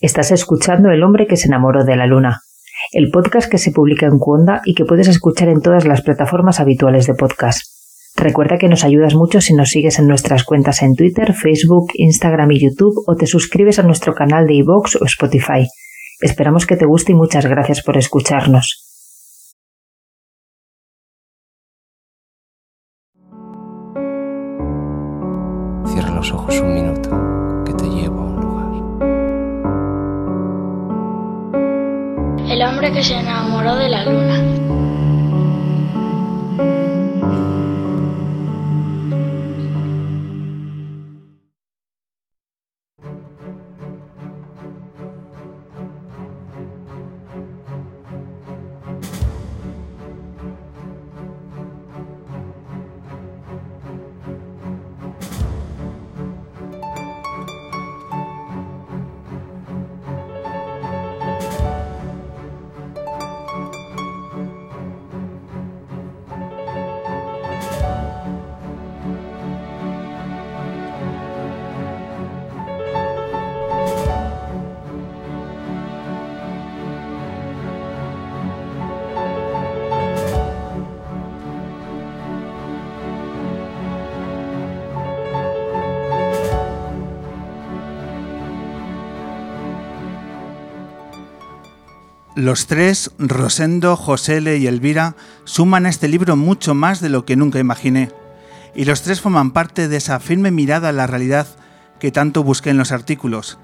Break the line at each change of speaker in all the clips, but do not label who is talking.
Estás escuchando El hombre que se enamoró de la luna, el podcast que se publica en Cuonda y que puedes escuchar en todas las plataformas habituales de podcast. Recuerda que nos ayudas mucho si nos sigues en nuestras cuentas en Twitter, Facebook, Instagram y YouTube o te suscribes a nuestro canal de iVoox o Spotify. Esperamos que te guste y muchas gracias por escucharnos.
Cierra los ojos un minuto, que
se enamoró de la luna.
Los tres, Rosendo, Josele y Elvira, suman a este libro mucho más de lo que nunca imaginé. Y los tres forman parte de esa firme mirada a la realidad que tanto busqué en los artículos,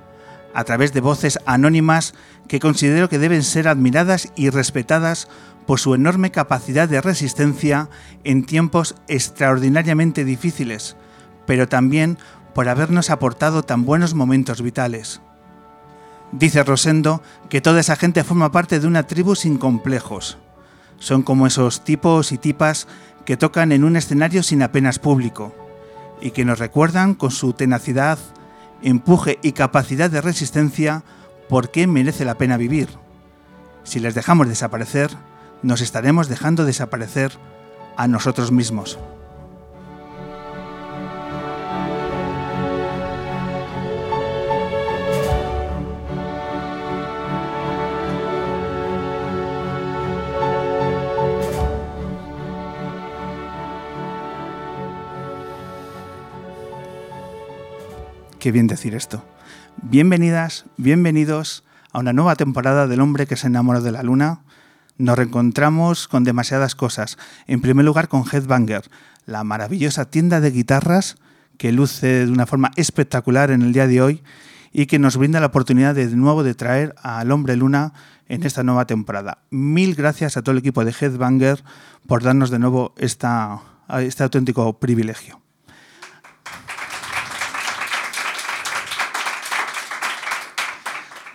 a través de voces anónimas que considero que deben ser admiradas y respetadas por su enorme capacidad de resistencia en tiempos extraordinariamente difíciles, pero también por habernos aportado tan buenos momentos vitales. Dice Rosendo que toda esa gente forma parte de una tribu sin complejos. Son como esos tipos y tipas que tocan en un escenario sin apenas público y que nos recuerdan con su tenacidad, empuje y capacidad de resistencia por qué merece la pena vivir. Si les dejamos desaparecer, nos estaremos dejando desaparecer a nosotros mismos. Qué bien decir esto. Bienvenidas, bienvenidos a una nueva temporada del hombre que se enamoró de la luna. Nos reencontramos con demasiadas cosas. En primer lugar con Headbanger, la maravillosa tienda de guitarras que luce de una forma espectacular en el día de hoy y que nos brinda la oportunidad de, de nuevo de traer al hombre luna en esta nueva temporada. Mil gracias a todo el equipo de Headbanger por darnos de nuevo esta, este auténtico privilegio.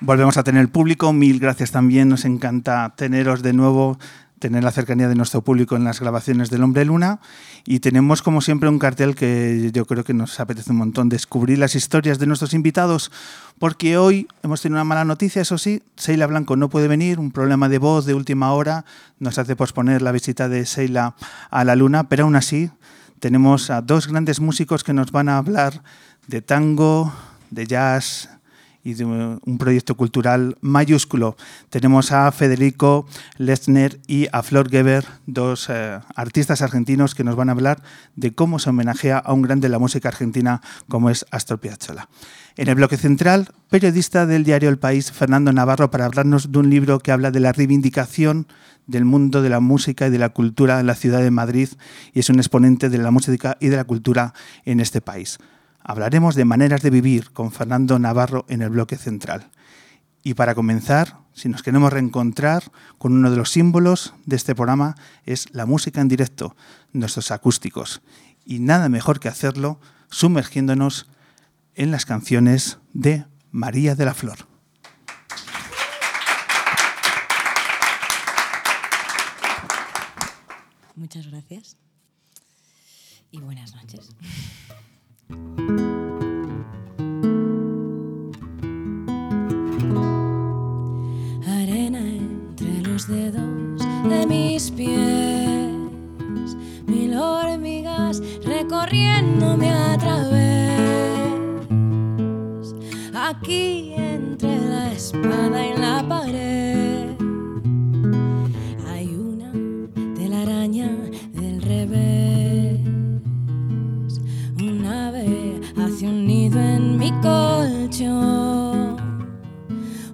Volvemos a tener público, mil gracias también, nos encanta teneros de nuevo, tener la cercanía de nuestro público en las grabaciones del Hombre Luna. Y tenemos como siempre un cartel que yo creo que nos apetece un montón descubrir las historias de nuestros invitados porque hoy hemos tenido una mala noticia, eso sí, Seila Blanco no puede venir, un problema de voz de última hora nos hace posponer la visita de Seila a la Luna, pero aún así tenemos a dos grandes músicos que nos van a hablar de tango, de jazz, y de un proyecto cultural mayúsculo. Tenemos a Federico Lesner y a Flor Geber, dos eh, artistas argentinos que nos van a hablar de cómo se homenajea a un grande de la música argentina como es Astor Piazzolla. En el bloque central, periodista del diario El País, Fernando Navarro, para hablarnos de un libro que habla de la reivindicación del mundo de la música y de la cultura en la ciudad de Madrid y es un exponente de la música y de la cultura en este país. Hablaremos de maneras de vivir con Fernando Navarro en el bloque central. Y para comenzar, si nos queremos reencontrar con uno de los símbolos de este programa, es la música en directo, nuestros acústicos. Y nada mejor que hacerlo sumergiéndonos en las canciones de María de la Flor.
Muchas gracias y buenas noches. Arena entre los dedos de mis pies, mil hormigas recorriéndome a través. Aquí entre la
espada en la pared. Hace un nido en mi colchón.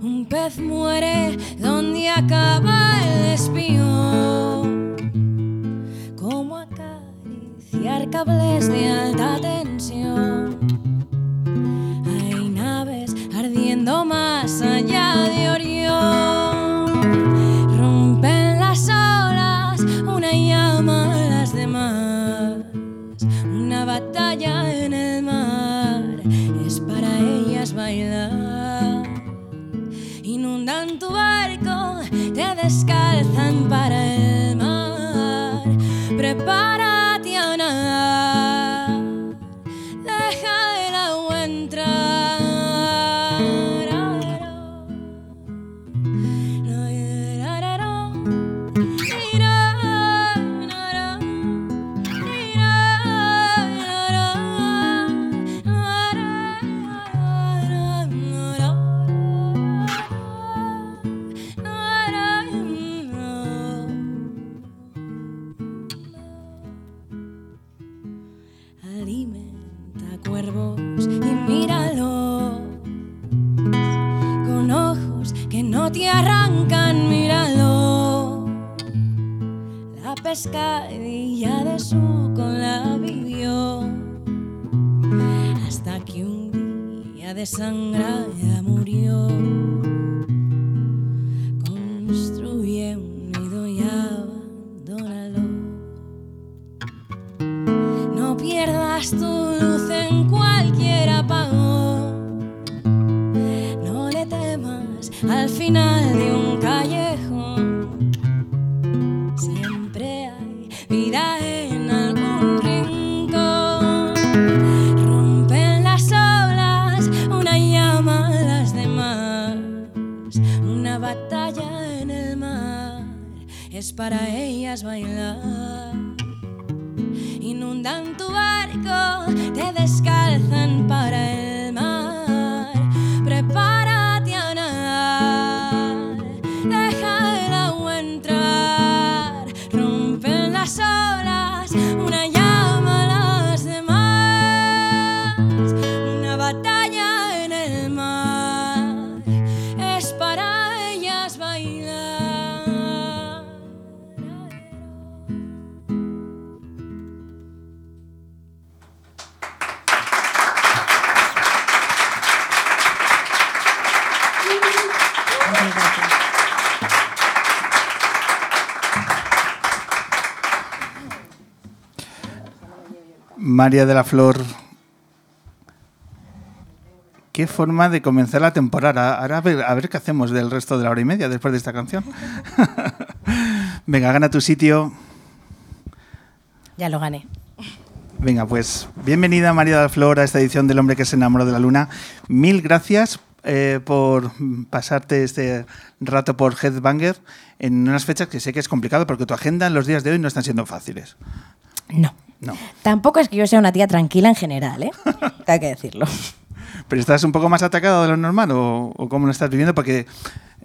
Un pez muere donde acaba el espión. Como acariciar cables de alta tensión. Hay naves ardiendo más allá de Orión. Inundan tu barco, te descalzan para el mar. Prepárate pescadilla de su cola vivió hasta que un día desangrada murió. Construye un nido y abandónalo. No pierdas tu luz en cualquier apagón. No le temas al final de un es para ellas bailar
María de la Flor, qué forma de comenzar la temporada. Ahora a ver, a ver qué hacemos del resto de la hora y media después de esta canción. Venga, gana tu sitio.
Ya lo gané.
Venga, pues bienvenida María de la Flor a esta edición del hombre que se enamoró de la luna. Mil gracias eh, por pasarte este rato por Headbanger en unas fechas que sé que es complicado porque tu agenda en los días de hoy no están siendo fáciles.
No.
No.
Tampoco es que yo sea una tía tranquila en general, ¿eh? Hay que decirlo.
¿Pero estás un poco más atacado de lo normal o, o cómo lo estás viviendo? Porque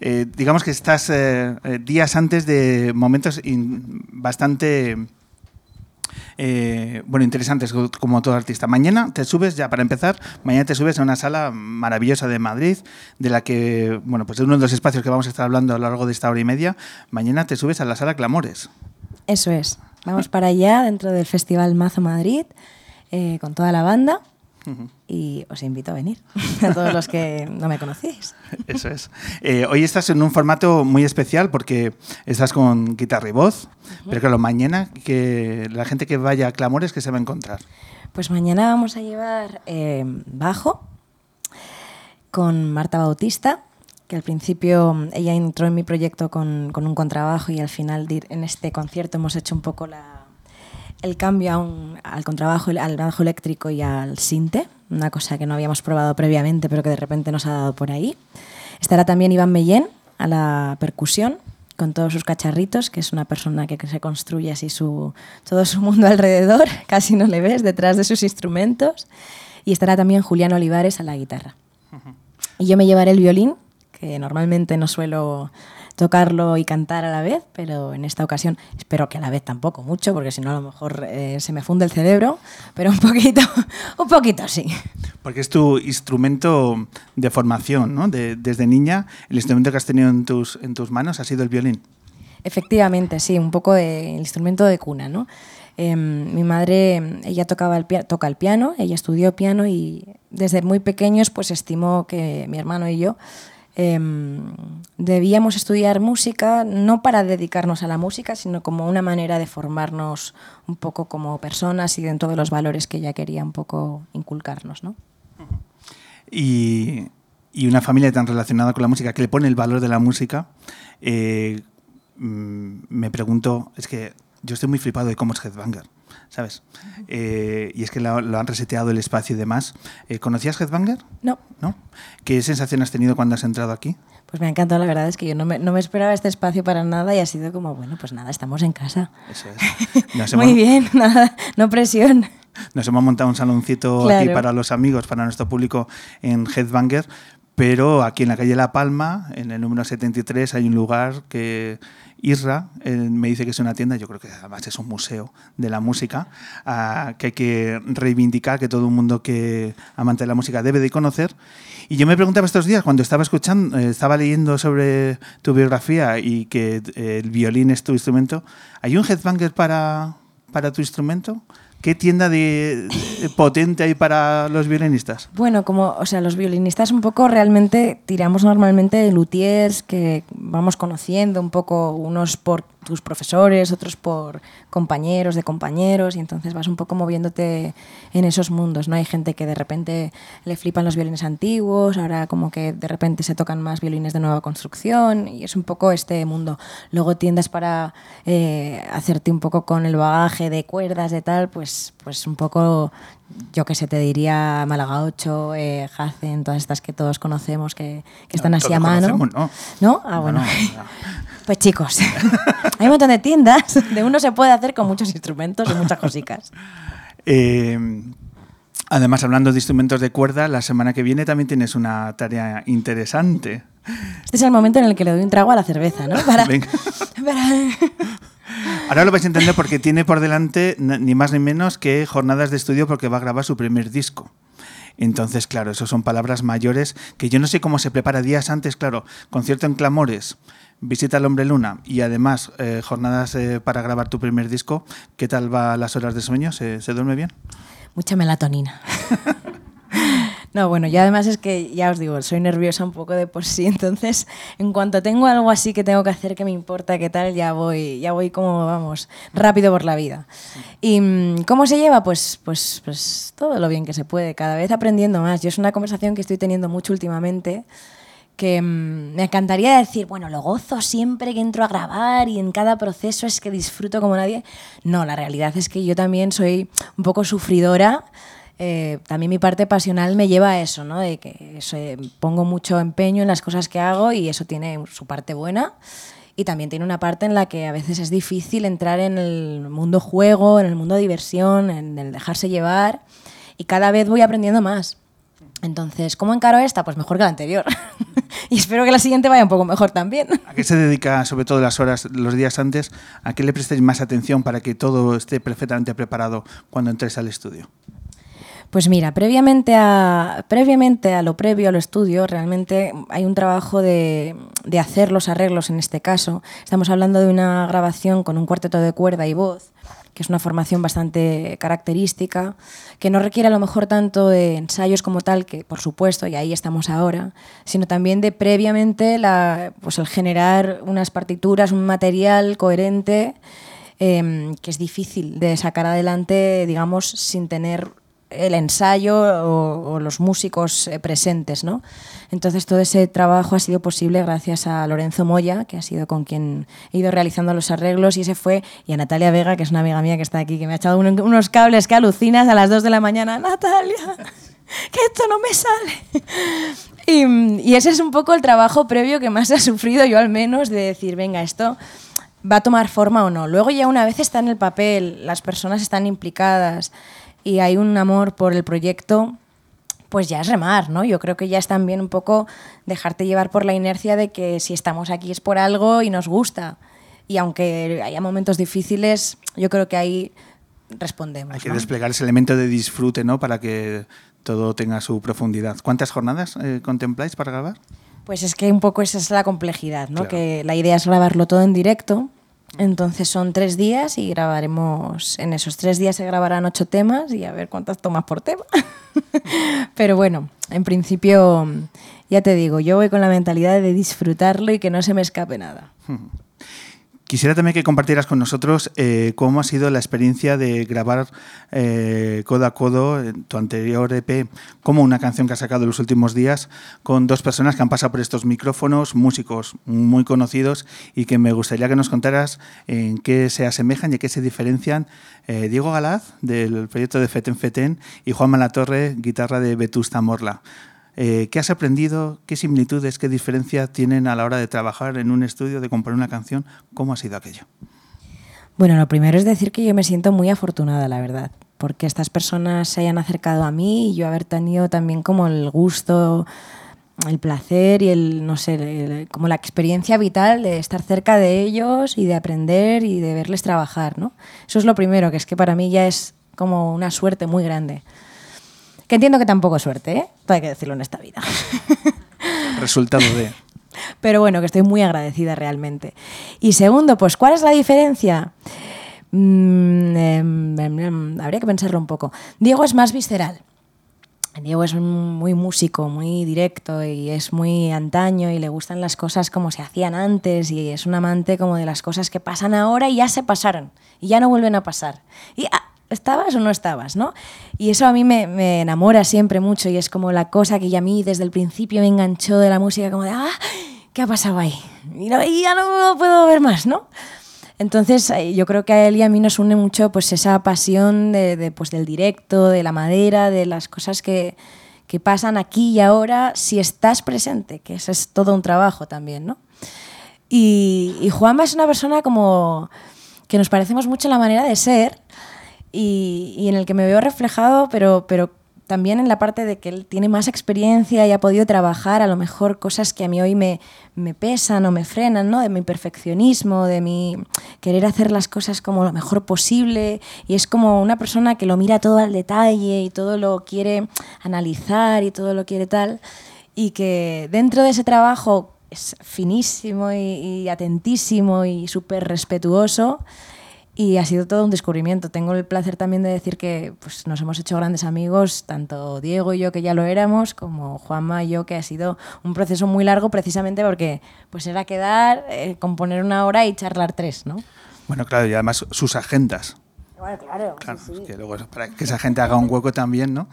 eh, digamos que estás eh, eh, días antes de momentos in- bastante eh, bueno, interesantes co- como todo artista. Mañana te subes, ya para empezar, mañana te subes a una sala maravillosa de Madrid, de la que, bueno, pues es uno de los espacios que vamos a estar hablando a lo largo de esta hora y media. Mañana te subes a la sala Clamores.
Eso es. Vamos para allá dentro del Festival Mazo Madrid eh, con toda la banda y os invito a venir a todos los que no me conocíais.
Eso es. Eh, hoy estás en un formato muy especial porque estás con guitarra y voz, pero claro, mañana que la gente que vaya a Clamores que se va a encontrar.
Pues mañana vamos a llevar eh, bajo con Marta Bautista, que al principio ella entró en mi proyecto con, con un contrabajo y al final en este concierto hemos hecho un poco la, el cambio a un- al contrabajo, al bajo eléctrico y al sinte, una cosa que no habíamos probado previamente pero que de repente nos ha dado por ahí. Estará también Iván Mellén a la percusión con todos sus cacharritos, que es una persona que se construye así su, todo su mundo alrededor, casi no le ves detrás de sus instrumentos. Y estará también Julián Olivares a la guitarra. Y yo me llevaré el violín,
que normalmente no suelo tocarlo y cantar a la vez, pero en esta ocasión espero que a la vez tampoco mucho, porque si no a lo mejor eh, se me funde el cerebro, pero un poquito, un poquito sí.
Porque es tu instrumento de formación, ¿no? De- desde niña, el instrumento que has tenido en tus, en tus manos ha sido el violín.
Efectivamente, sí, un poco de el instrumento de cuna, ¿no? Em, mi madre, ella tocaba el toca el piano, ella estudió piano y desde muy pequeños pues estimó que mi hermano y yo em, debíamos estudiar música no para dedicarnos a la música, sino como una manera de formarnos un poco como personas y dentro de los valores que ella quería un poco inculcarnos, ¿no?
y, y una familia tan relacionada con la música que le pone el valor de la música, eh, mm, me pregunto, es que yo estoy muy flipado de cómo es Headbanger, ¿sabes? Eh, y es que lo, lo han reseteado el espacio y demás. Eh, ¿Conocías Headbanger?
No,
¿No? ¿Qué sensación has tenido cuando has entrado aquí?
pues me ha encantado, la verdad es que yo no me, no me esperaba este espacio para nada y ha sido como, bueno, pues nada, estamos en casa.
Eso es.
Muy bien, nada, no presión.
Nos hemos montado un saloncito
Claro.
aquí para los amigos, para nuestro público en Headbanger, pero aquí en la calle La Palma, en el número 73, hay un lugar que Isra eh, me dice que es una tienda, yo creo que además es un museo de la música, ah, que hay que reivindicar, que todo el mundo que amante de la música debe de conocer. Y yo me preguntaba estos días, cuando estaba escuchando, eh, estaba leyendo sobre tu biografía y que eh, el violín es tu instrumento, ¿hay un headbanger para, para tu instrumento? ¿Qué tienda de, potente hay para los violinistas?
Bueno, como, o sea, los violinistas un poco realmente tiramos normalmente de luthiers que vamos conociendo un poco, unos por tus profesores, otros por compañeros de compañeros, y entonces vas un poco moviéndote en esos mundos, ¿no? Hay gente que de repente le flipan los violines antiguos, ahora como que de repente se tocan más violines de nueva construcción, y es un poco este mundo. Luego tiendas para eh, hacerte un poco con el bagaje de cuerdas, de tal, pues, pues un poco yo que sé, te diría Málaga 8, eh, Hacen, todas estas que todos conocemos que, que están
No,
así a mano.
¿no?
¿No? Ah, bueno.
No, no.
Pues chicos, hay un montón de tiendas de uno se puede hacer con muchos instrumentos y muchas cositas.
Eh, además, hablando de instrumentos de cuerda, la semana que viene también tienes una tarea interesante.
Este es el momento en el que le doy un trago a la cerveza, ¿no? Para,
Venga.
para-
Ahora lo vais a entender porque tiene por delante ni más ni menos que jornadas de estudio porque va a grabar su primer disco. Entonces, claro, eso son palabras mayores que yo no sé cómo se prepara días antes, claro, concierto en Clamores, visita al Hombre Luna y además eh, jornadas eh, para grabar tu primer disco. ¿Qué tal va las horas de sueño? ¿Se, se duerme bien?
Mucha melatonina. No, bueno, y además es que ya os digo, soy nerviosa un poco de por sí, entonces en cuanto tengo algo así que tengo que hacer que me importa, qué tal, ya voy, ya voy como vamos, rápido por la vida. ¿Y mm, cómo se lleva? Pues, pues, pues todo lo bien que se puede, cada vez aprendiendo más. Yo es una conversación que estoy teniendo mucho últimamente que mm, me encantaría decir, bueno, lo gozo siempre que entro a grabar y en cada proceso es que disfruto como nadie. No, la realidad es que yo también soy un poco sufridora. Eh, también mi parte pasional me lleva a eso, ¿no? De que eh, pongo mucho empeño en las cosas que hago y eso tiene su parte buena. Y también tiene una parte en la que a veces es difícil entrar en el mundo juego, en el mundo diversión, en el dejarse llevar. Y cada vez voy aprendiendo más. Entonces, ¿cómo encaro esta? Pues mejor que la anterior. y espero que la siguiente vaya un poco mejor también.
¿A qué se dedica, sobre todo las horas, los días antes, a qué le prestéis más atención para que todo esté perfectamente preparado cuando entres al estudio?
Pues mira, previamente a, previamente a lo previo al estudio, realmente hay un trabajo de, hacer los arreglos en este caso. Estamos hablando de una grabación con un cuarteto de cuerda y voz, que es una formación bastante característica, que no requiere a lo mejor tanto de ensayos como tal, que por supuesto, y ahí estamos ahora, sino también de previamente la, pues el generar unas partituras, un material coherente, eh, que es difícil de sacar adelante, digamos, sin tener el ensayo o, los músicos eh, presentes, ¿no? Entonces todo ese trabajo ha sido posible gracias a Lorenzo Moya, que ha sido con quien he ido realizando los arreglos y ese fue, y a Natalia Vega, que es una amiga mía que está aquí, que me ha echado un- unos cables que alucinas a las 2 de la mañana, Natalia, que esto no me sale. Y, y ese es un poco el trabajo previo que más he sufrido yo al menos, de decir, venga, esto va a tomar forma o no. Luego ya una vez está en el papel, las personas están implicadas y hay un amor por el proyecto, pues ya es remar, ¿no? Yo creo que ya es también un poco dejarte llevar por la inercia de que si estamos aquí es por algo y nos gusta. Y aunque haya momentos difíciles, yo creo que ahí respondemos.
Hay que
¿no?
desplegar ese elemento de disfrute, ¿no? Para que todo tenga su profundidad. ¿Cuántas jornadas eh, contempláis para grabar?
Pues es que un poco esa es la complejidad, ¿no?
Claro.
Que la idea es grabarlo todo en directo. Entonces son tres días y grabaremos, en esos tres días se grabarán ocho temas y a ver cuántas tomas por tema. Pero bueno, en principio, ya te digo, yo voy con la mentalidad de disfrutarlo y que no se me escape nada.
Quisiera también que compartieras con nosotros eh, cómo ha sido la experiencia de grabar eh, codo a codo tu anterior EP, como una canción que has sacado en los últimos días, con dos personas que han pasado por estos micrófonos, músicos muy conocidos, y que me gustaría que nos contaras en qué se asemejan y en qué se diferencian eh, Diego Galaz, del proyecto de Feten Feten, y Juan Malatorre, guitarra de Vetusta Morla. Eh, ¿Qué has aprendido? ¿Qué similitudes, qué diferencia tienen a la hora de trabajar en un estudio, de componer una canción? ¿Cómo ha sido aquello?
Bueno, lo primero es decir que yo me siento muy afortunada, la verdad, porque estas personas se hayan acercado a mí y yo haber tenido también como el gusto, el placer y el, no sé, como la experiencia vital de estar cerca de ellos y de aprender y de verles trabajar, ¿no? Eso es lo primero, que es que para mí ya es como una suerte muy grande. Que entiendo que tampoco es suerte, ¿eh? Todo hay que decirlo en esta vida.
Resultado de...
Pero bueno, que estoy muy agradecida realmente. Y segundo, pues, ¿cuál es la diferencia? Mm, em, em, em, habría que pensarlo un poco. Diego es más visceral. Diego es muy músico, muy directo y es muy antaño y le gustan las cosas como se hacían antes y es un amante como de las cosas que pasan ahora y ya se pasaron y ya no vuelven a pasar. Y ah, ¿estabas o no estabas? ¿no? Y eso a mí me, me enamora siempre mucho y es como la cosa que ya a mí desde el principio me enganchó de la música como de, ah, ¿qué ha pasado ahí? Y, no- y ya no puedo ver más, ¿no? Entonces, eh, yo creo que a él y a mí nos une mucho pues, esa pasión de, de, pues, del directo, de la madera, de las cosas que, que pasan aquí y ahora si estás presente, que eso es todo un trabajo también, ¿no? Y, y Juanma es una persona como que nos parecemos mucho en la manera de ser y, en el que me veo reflejado, pero, pero también en la parte de que él tiene más experiencia y ha podido trabajar a lo mejor cosas que a mí hoy me, me pesan o me frenan, ¿no? De mi perfeccionismo, de mi querer hacer las cosas como lo mejor posible. Y es como una persona que lo mira todo al detalle y todo lo quiere analizar y todo lo quiere tal. Y que dentro de ese trabajo es finísimo y atentísimo y súper respetuoso. Y ha sido todo un descubrimiento. Tengo el placer también de decir que pues, nos hemos hecho grandes amigos, tanto Diego y yo, que ya lo éramos, como Juanma y yo, que ha sido un proceso muy largo precisamente porque pues, era quedar, eh, componer una hora y charlar tres, ¿no?
Bueno, claro, y además sus agendas.
Bueno, claro.
Claro, que luego para que esa gente haga un hueco también, ¿no?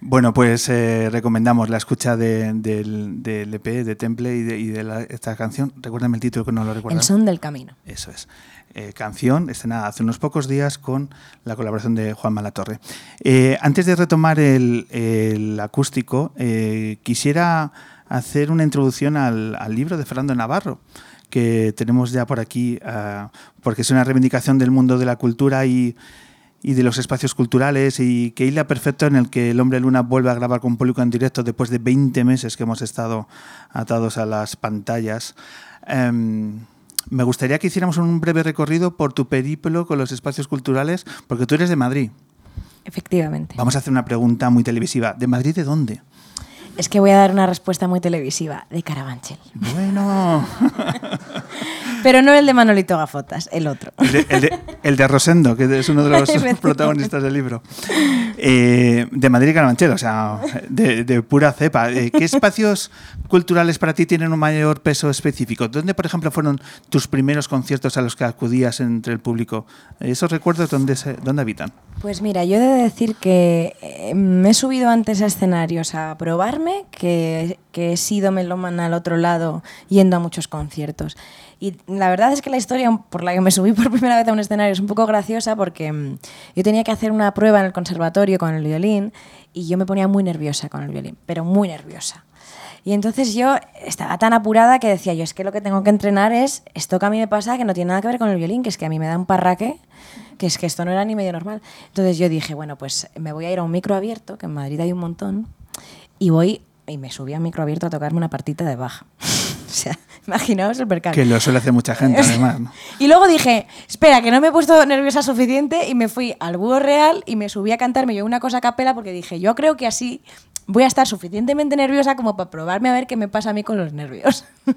Bueno, pues eh, recomendamos la escucha de- del, del EP, de Temple y de, y de la- esta canción. Recuérdame el título que no lo recuerdo.
El son del camino.
Eso es. Eh, canción estrenada hace unos pocos días con la colaboración de Juan Malatorre. Eh, antes de retomar el, acústico, eh, quisiera hacer una introducción al, libro de Fernando Navarro, que tenemos ya por aquí, ah, porque es una reivindicación del mundo de la cultura y, y de los espacios culturales y que hila perfecto en el que el hombre luna vuelve a grabar con público en directo después de 20 meses que hemos estado atados a las pantallas. Em, me gustaría que hiciéramos un breve recorrido por tu periplo con los espacios culturales, porque tú eres de Madrid.
Efectivamente.
Vamos a hacer una pregunta muy televisiva. ¿De Madrid de dónde?
Es que voy a dar una respuesta muy televisiva, de Carabanchel.
Bueno,
Pero no el de Manolito Gafotas, el otro.
el de, el de- el de Rosendo, que es uno de los protagonistas del libro. Eh, de Madrid y Carabanchel, o sea, de, de pura cepa. Eh, ¿Qué espacios culturales para ti tienen un mayor peso específico? ¿Dónde, por ejemplo, fueron tus primeros conciertos a los que acudías entre el público? ¿Esos recuerdos dónde, se- dónde habitan?
Pues mira, yo he de decir que eh, me he subido antes a escenarios a probarme que, que he sido melómana al otro lado yendo a muchos conciertos. Y la verdad es que la historia por la que me subí por primera vez a un escenario es un poco graciosa porque mm, yo tenía que hacer una prueba en el conservatorio con el violín y yo me ponía muy nerviosa con el violín, pero muy nerviosa. Y entonces yo estaba tan apurada que decía yo, es que lo que tengo que entrenar es esto que a mí me pasa que no tiene nada que ver con el violín, que es que a mí me da un parraque, que es que esto no era ni medio normal. Entonces yo dije, bueno, pues me voy a ir a un micro abierto, que en Madrid hay un montón, y voy y me subí a micro abierto a tocarme una partita de baja. o sea, imaginaos el percal.
Que lo suele hacer mucha gente, además. ¿no?
Y luego dije, espera, que no me he puesto nerviosa suficiente y me fui al búho real y me subí a cantarme yo una cosa a capela porque dije, yo creo que así voy a estar suficientemente nerviosa como para probarme a ver qué me pasa a mí con los nervios.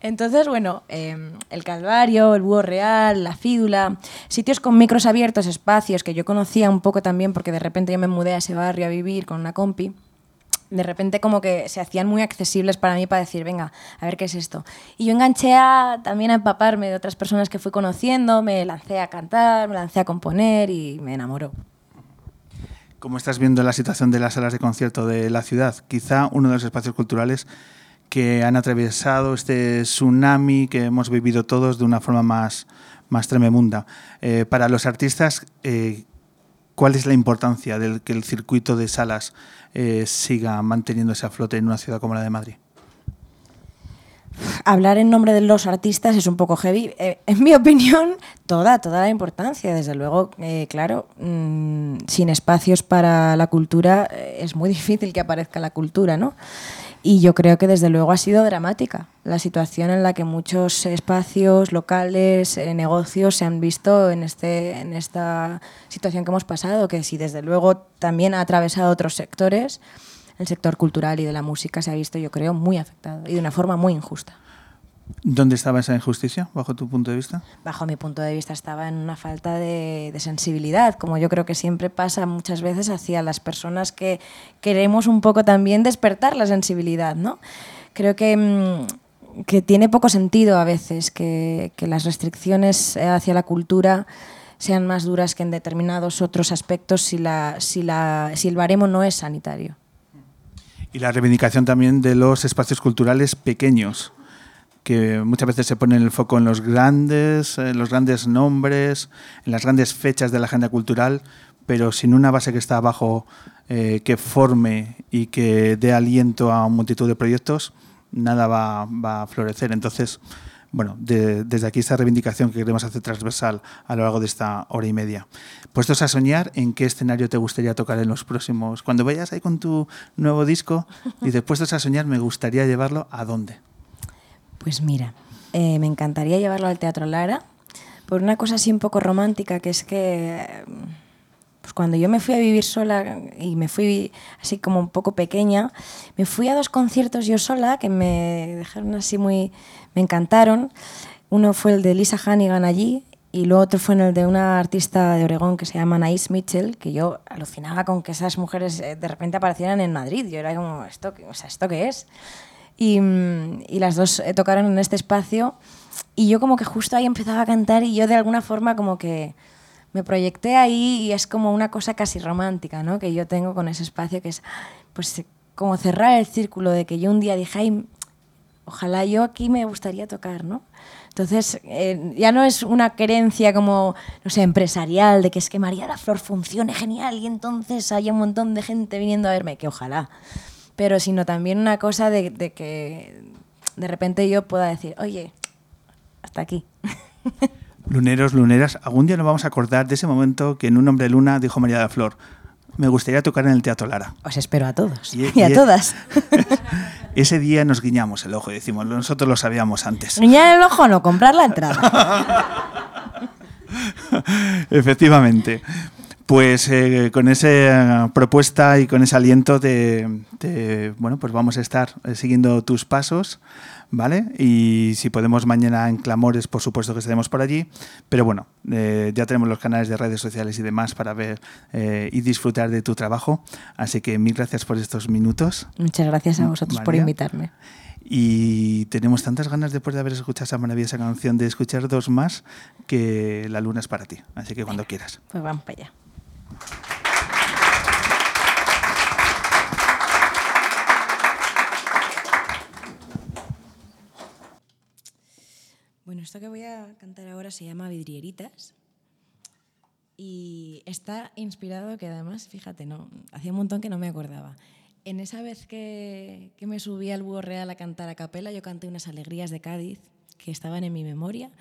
Entonces, bueno, eh, el Calvario, el Búho Real, la Fídula, sitios con micros abiertos, espacios que yo conocía un poco también porque de repente yo me mudé a ese barrio a vivir con una compi de repente como que se hacían muy accesibles para mí para decir, venga, a ver qué es esto. Y yo enganché a, también a empaparme de otras personas que fui conociendo, me lancé a cantar, me lancé a componer y me enamoró.
¿Cómo estás viendo la situación de las salas de concierto de la ciudad? Quizá uno de los espacios culturales que han atravesado este tsunami que hemos vivido todos de una forma más, más tremenda. Eh, para los artistas, eh, ¿cuál es la importancia de que el circuito de salas eh, siga manteniéndose a flote en una ciudad como la de Madrid?
Hablar en nombre de los artistas es un poco heavy. Eh, en mi opinión, toda, toda la importancia. Desde luego, eh, claro, mmm, sin espacios para la cultura es muy difícil que aparezca la cultura, ¿no? Y yo creo que desde luego ha sido dramática la situación en la que muchos espacios locales, eh, negocios se han visto en, este, en esta situación que hemos pasado, que si desde luego también ha atravesado otros sectores, el sector cultural y de la música se ha visto, yo creo, muy afectado y de una forma muy injusta.
¿Dónde estaba esa injusticia, bajo tu punto de vista?
Bajo mi punto de vista estaba en una falta de, de, sensibilidad, como yo creo que siempre pasa muchas veces hacia las personas que queremos un poco también despertar la sensibilidad, ¿no? Creo que, mmm, que tiene poco sentido a veces que, que las restricciones hacia la cultura sean más duras que en determinados otros aspectos si, la, si, la, si el baremo no es sanitario.
Y la reivindicación también de los espacios culturales pequeños que muchas veces se pone el foco en los grandes, en los grandes nombres, en las grandes fechas de la agenda cultural, pero sin una base que está abajo eh, que forme y que dé aliento a multitud de proyectos, nada va, va a florecer. Entonces, bueno, de, desde aquí esta reivindicación que queremos hacer transversal a lo largo de esta hora y media. Puestos a soñar, ¿en qué escenario te gustaría tocar en los próximos? Cuando vayas ahí con tu nuevo disco, y puestos a soñar, me gustaría llevarlo a dónde?
Pues mira, eh, me encantaría llevarlo al Teatro Lara por una cosa así un poco romántica, que es que pues cuando yo me fui a vivir sola y me fui así como un poco pequeña, me fui a dos conciertos yo sola que me dejaron así muy... me encantaron. Uno fue el de Lisa Hannigan allí y luego otro fue en el de una artista de Oregón que se llama Anaïs Mitchell, que yo alucinaba con que esas mujeres eh, de repente aparecieran en Madrid. Yo era como, ¿esto, o sea, ¿esto qué es? Y, y, las dos tocaron en este espacio y yo como que justo ahí empezaba a cantar y yo de alguna forma como que me proyecté ahí y es como una cosa casi romántica, ¿no? Que yo tengo con ese espacio que es pues como cerrar el círculo de que yo un día dije, ay, ojalá yo aquí me gustaría tocar, ¿no? Entonces, eh, ya no es una querencia como, no sé, empresarial, de que es que María la Flor funcione genial y entonces haya un montón de gente viniendo a verme, que ojalá pero sino también una cosa de, de, que de repente yo pueda decir, oye, hasta aquí.
Luneros, luneras, algún día nos vamos a acordar de ese momento que en Un Hombre de Luna dijo María de la Flor, me gustaría tocar en el Teatro Lara.
Os espero a todos y, y a y todas.
ese día nos guiñamos el ojo y decimos, nosotros lo sabíamos antes.
Guiñar el ojo no, comprar la entrada.
Efectivamente. Pues eh, con esa propuesta y con ese aliento te, te, bueno, pues vamos a estar eh, siguiendo tus pasos, ¿vale? Y si podemos mañana en Clamores, por supuesto que estaremos por allí, pero bueno, eh, ya tenemos los canales de redes sociales y demás para ver eh, y disfrutar de tu trabajo, así que mil gracias por estos minutos.
Muchas gracias a vosotros María. por invitarme.
Y tenemos tantas ganas después de haber escuchado esa maravillosa canción de escuchar dos más que la luna es para ti, así que cuando
Venga,
quieras.
Pues vamos para allá. Bueno, esto que voy a cantar ahora se llama Vidrieritas y está inspirado que además, fíjate, no, hacía un montón que no me acordaba. En esa vez que, que me subí al Búho Real a cantar a capela, yo canté unas alegrías de Cádiz que estaban en mi memoria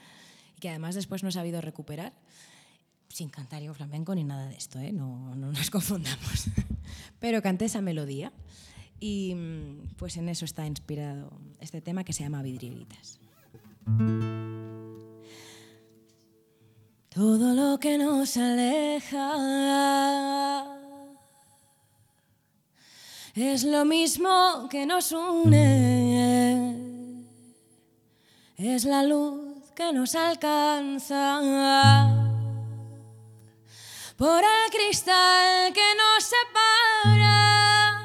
y que además después no he sabido recuperar. Sin cantar yo flamenco ni nada de esto, ¿eh? no, no nos confundamos. Pero canté esa melodía y mm, pues en eso está inspirado este tema que se llama Vidrieritas. Todo lo que nos aleja es lo mismo que nos une, es la luz que nos alcanza por el cristal que nos separa,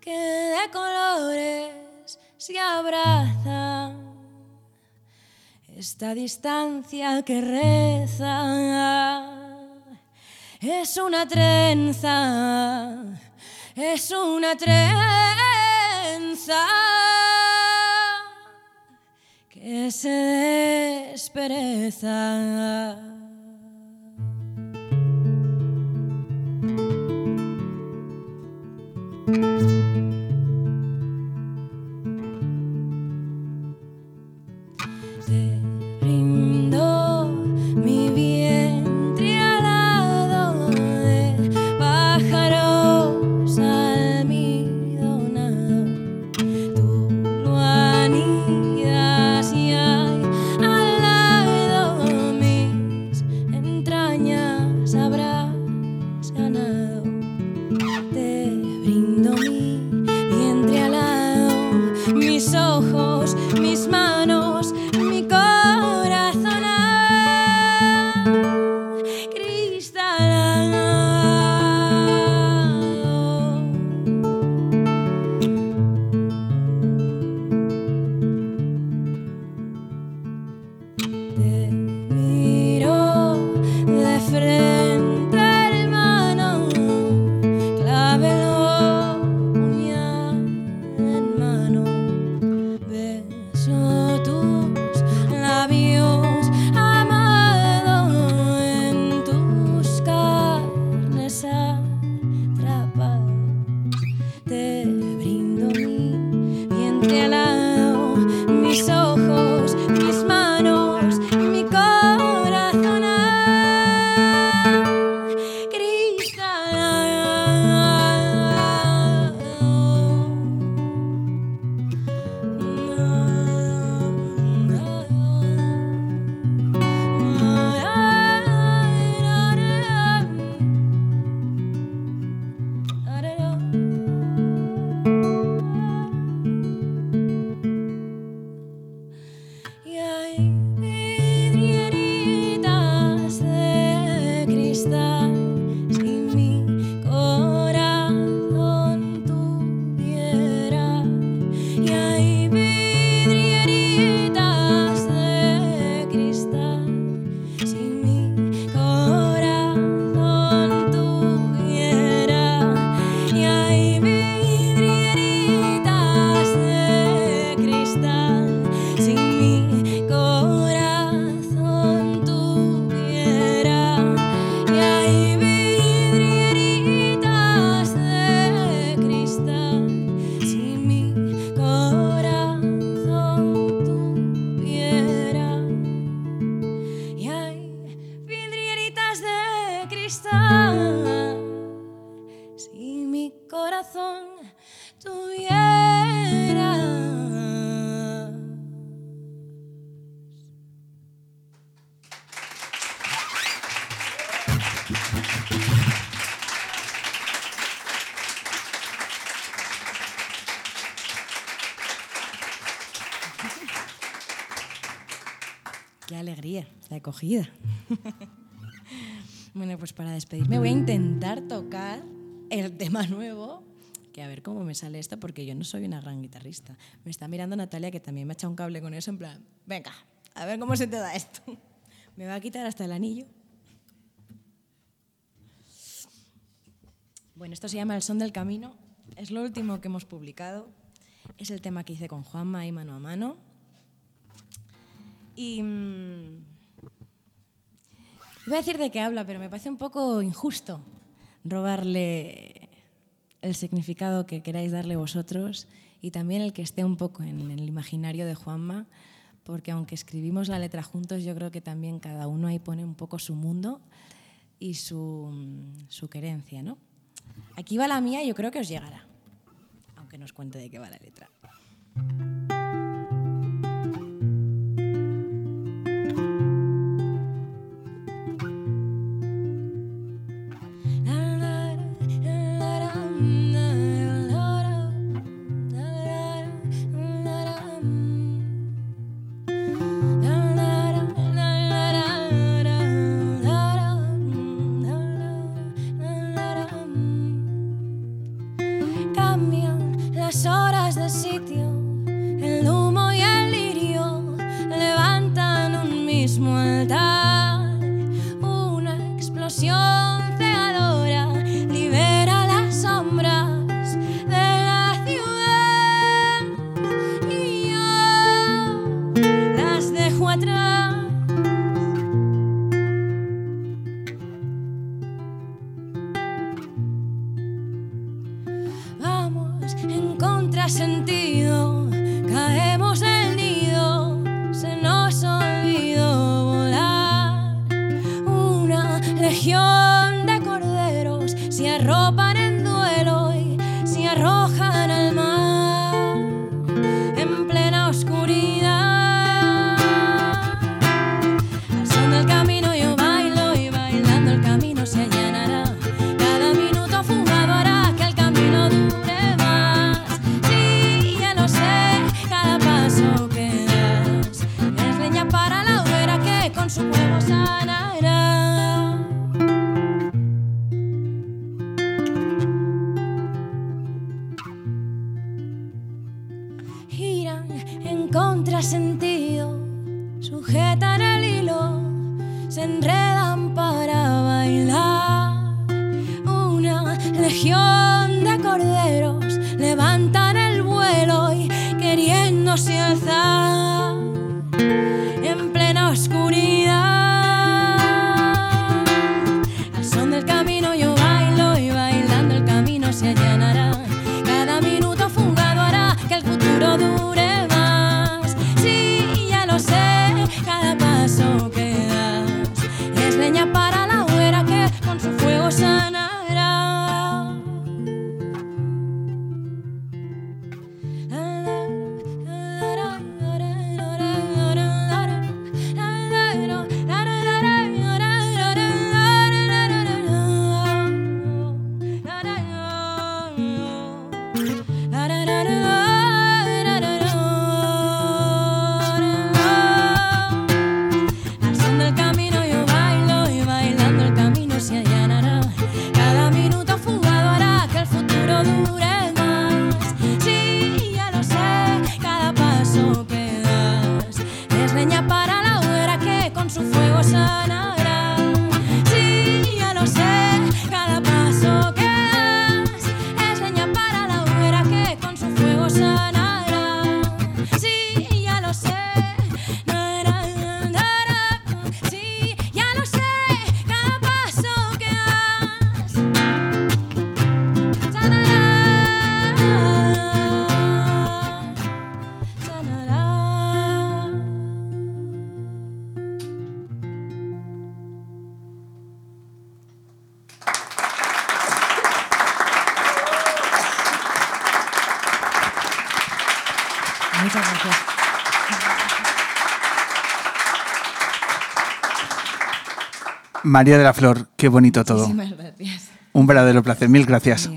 que de colores se abraza. Esta distancia que reza es una trenza, es una trenza que se despereza. bueno, pues para despedirme voy a intentar tocar el tema nuevo, que a ver cómo me sale esto, porque yo no soy una gran guitarrista. Me está mirando Natalia, que también me ha echado un cable con eso, en plan, venga, a ver cómo se te da esto. me va a quitar hasta el anillo. Bueno, esto se llama El son del camino. Es lo último que hemos publicado. Es el tema que hice con Juanma y mano a mano. Y mm, Voy a decir de qué habla, pero me parece un poco injusto robarle el significado que queráis darle vosotros y también el que esté un poco en el imaginario de Juanma, porque aunque escribimos la letra juntos, yo creo que también cada uno ahí pone un poco su mundo y su, mm, su querencia, ¿no? Aquí va la mía y yo creo que os llegará, aunque nos cuente de qué va la letra. sentido.
María de la Flor, qué bonito todo.
Muchísimas gracias.
Un verdadero placer. Mil gracias.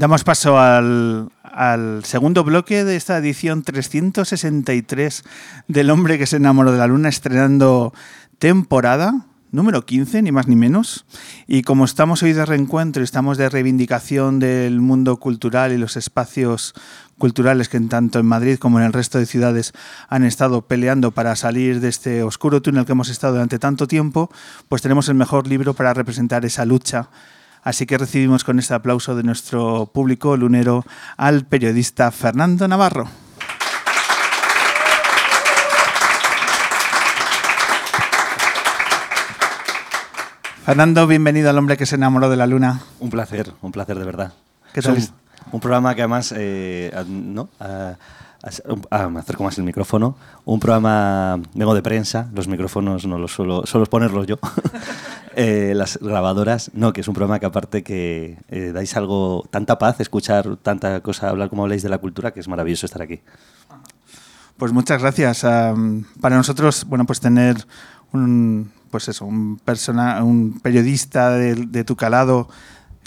Damos paso al, segundo bloque de esta edición 363 del hombre que se enamoró de la luna, estrenando temporada número 15, ni más ni menos. Y como estamos hoy de reencuentro, estamos de reivindicación del mundo cultural y los espacios culturales que tanto en Madrid como en el resto de ciudades han estado peleando para salir de este oscuro túnel que hemos estado durante tanto tiempo, pues tenemos el mejor libro para representar esa lucha Así que recibimos con este aplauso de nuestro público lunero al periodista Fernando Navarro. Fernando, bienvenido al hombre que se enamoró de la luna.
Un placer, un placer de verdad.
¿Qué tal?
Un, un programa que además, eh, ¿no? Uh, Ah, me acerco más el micrófono. Un programa, vengo de prensa, los micrófonos no los suelo, suelo ponerlos yo. eh, las grabadoras, no, que es un programa que aparte que eh, dais algo, tanta paz, escuchar tanta cosa, hablar como habláis de la cultura, que es maravilloso estar aquí.
Pues muchas gracias. Um, para nosotros, bueno, pues tener un, pues eso, un, persona, un periodista de, de tu calado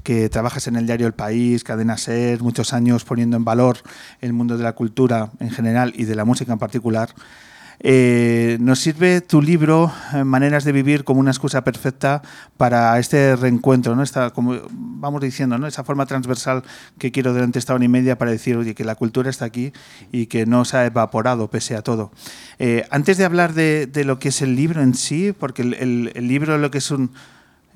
que trabajas en el diario El País, Cadena Ser, muchos años poniendo en valor el mundo de la cultura en general y de la música en particular. Eh, nos sirve tu libro, eh, Maneras de Vivir, como una excusa perfecta para este reencuentro, ¿no? Esta, como vamos diciendo, ¿no? esa forma transversal que quiero durante esta hora y media para decir oye, que la cultura está aquí y que no se ha evaporado pese a todo. Eh, antes de hablar de, lo que es el libro en sí, porque el, el, el libro lo que es un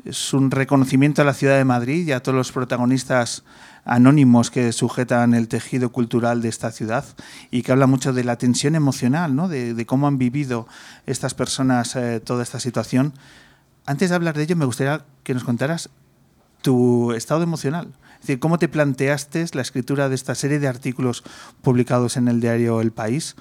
es un reconocimiento a la ciudad de Madrid y a todos los protagonistas anónimos que sujetan el tejido cultural de esta ciudad y que habla mucho de la tensión emocional, ¿no? de, cómo han vivido estas personas eh, toda esta situación. Antes de hablar de ello, me gustaría que nos contaras tu estado emocional. Es decir, cómo te planteaste la escritura de esta serie de artículos publicados en el diario El País.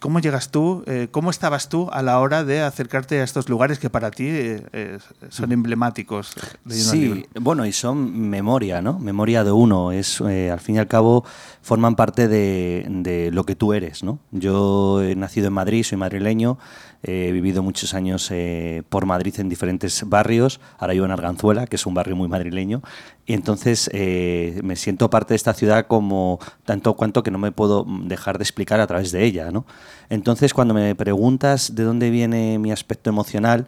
¿Cómo llegas tú, eh, cómo estabas tú a la hora de acercarte a estos lugares que para ti eh, eh, son emblemáticos?
Sí, bueno, y son memoria, ¿no? Memoria de uno. Es, eh, al fin y al cabo, forman parte de, de, lo que tú eres, ¿no? Yo he nacido en Madrid, soy madrileño, he vivido muchos años eh, por Madrid en diferentes barrios, ahora vivo en Arganzuela, que es un barrio muy madrileño, y entonces eh, me siento parte de esta ciudad como tanto cuanto que no me puedo dejar de explicar a través de ella, ¿no? Entonces, cuando me preguntas de dónde viene mi aspecto emocional,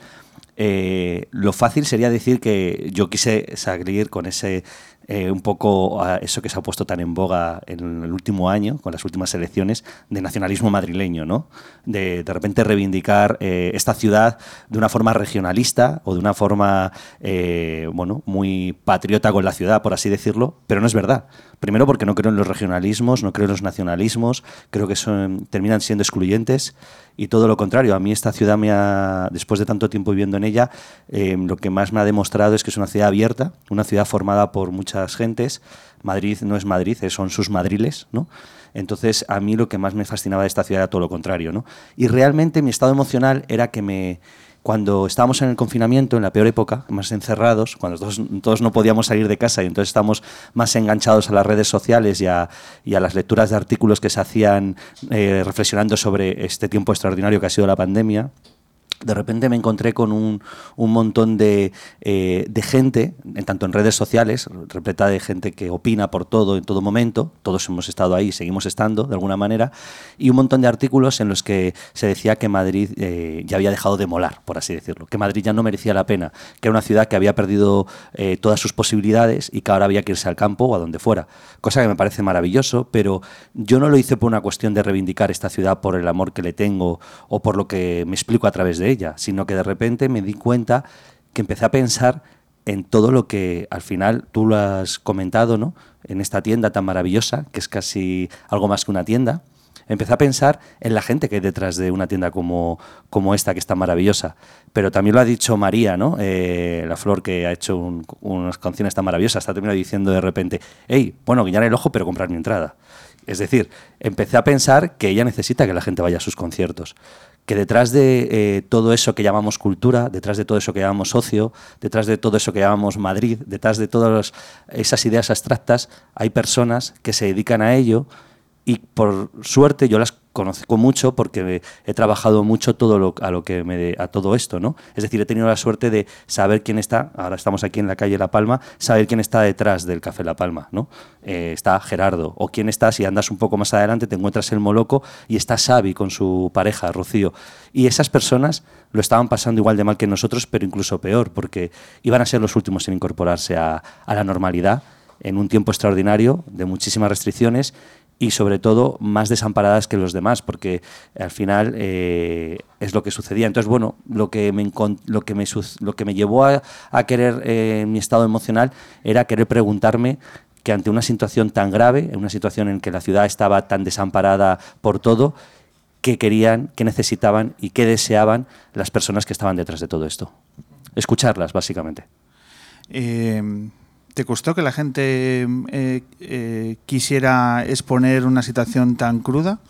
eh, lo fácil sería decir que yo quise salir con ese eh, un poco a eso que se ha puesto tan en boga en el último año, con las últimas elecciones, de nacionalismo madrileño, ¿no? De de repente reivindicar eh, esta ciudad de una forma regionalista o de una forma, eh, bueno, muy patriota con la ciudad, por así decirlo, pero no es verdad. Primero porque no creo en los regionalismos, no creo en los nacionalismos, creo que son, terminan siendo excluyentes y todo lo contrario. A mí esta ciudad, me ha, después de tanto tiempo viviendo en ella, eh, lo que más me ha demostrado es que es una ciudad abierta, una ciudad formada por muchas gentes. Madrid no es Madrid, son sus madriles, ¿no? Entonces, a mí lo que más me fascinaba de esta ciudad era todo lo contrario, ¿no? Y realmente mi estado emocional era que me cuando estábamos en el confinamiento, en la peor época, más encerrados, cuando todos, no podíamos salir de casa y entonces estamos más enganchados a las redes sociales y a, y a las lecturas de artículos que se hacían eh, reflexionando sobre este tiempo extraordinario que ha sido la pandemia, de repente me encontré con un, un montón de, eh, de, gente, en tanto en redes sociales, repleta de gente que opina por todo en todo momento, todos hemos estado ahí, seguimos estando de alguna manera, y un montón de artículos en los que se decía que Madrid eh, ya había dejado de molar, por así decirlo, que Madrid ya no merecía la pena, que era una ciudad que había perdido eh, todas sus posibilidades y que ahora había que irse al campo o a donde fuera, cosa que me parece maravilloso, pero yo no lo hice por una cuestión de reivindicar esta ciudad por el amor que le tengo o por lo que me explico a través de ella, sino que de repente me di cuenta que empecé a pensar en todo lo que al final tú lo has comentado, ¿no? En esta tienda tan maravillosa, que es casi algo más que una tienda. Empecé a pensar en la gente que hay detrás de una tienda como, como esta, que es tan maravillosa. Pero también lo ha dicho María, ¿no? Eh, la flor que ha hecho un, unas canciones tan maravillosas, está terminado diciendo de repente, hey, bueno, guiñar el ojo, pero comprar mi entrada. Es decir, empecé a pensar que ella necesita que la gente vaya a sus conciertos que detrás de eh, todo eso que llamamos cultura, detrás de todo eso que llamamos socio, detrás de todo eso que llamamos Madrid, detrás de todas esas ideas abstractas, hay personas que se dedican a ello y por suerte yo las conozco mucho porque he trabajado mucho todo lo, a lo que me a todo esto, ¿no? Es decir, he tenido la suerte de saber quién está, ahora estamos aquí en la calle La Palma, saber quién está detrás del Café La Palma, ¿no? Eh, está Gerardo, o quién está, si andas un poco más adelante, te encuentras el Moloco y está Xavi con su pareja, Rocío. Y esas personas lo estaban pasando igual de mal que nosotros, pero incluso peor, porque iban a ser los últimos en incorporarse a, a la normalidad en un tiempo extraordinario de muchísimas restricciones y sobre todo más desamparadas que los demás, porque al final eh, es lo que sucedía. Entonces, bueno, lo que me, lo que me, lo que me llevó a, a querer eh, mi estado emocional era querer preguntarme que ante una situación tan grave, en una situación en que la ciudad estaba tan desamparada por todo, qué querían, qué necesitaban y qué deseaban las personas que estaban detrás de todo esto. Escucharlas, básicamente.
Eh, ¿Te costó que la gente eh, eh, quisiera exponer una situación tan cruda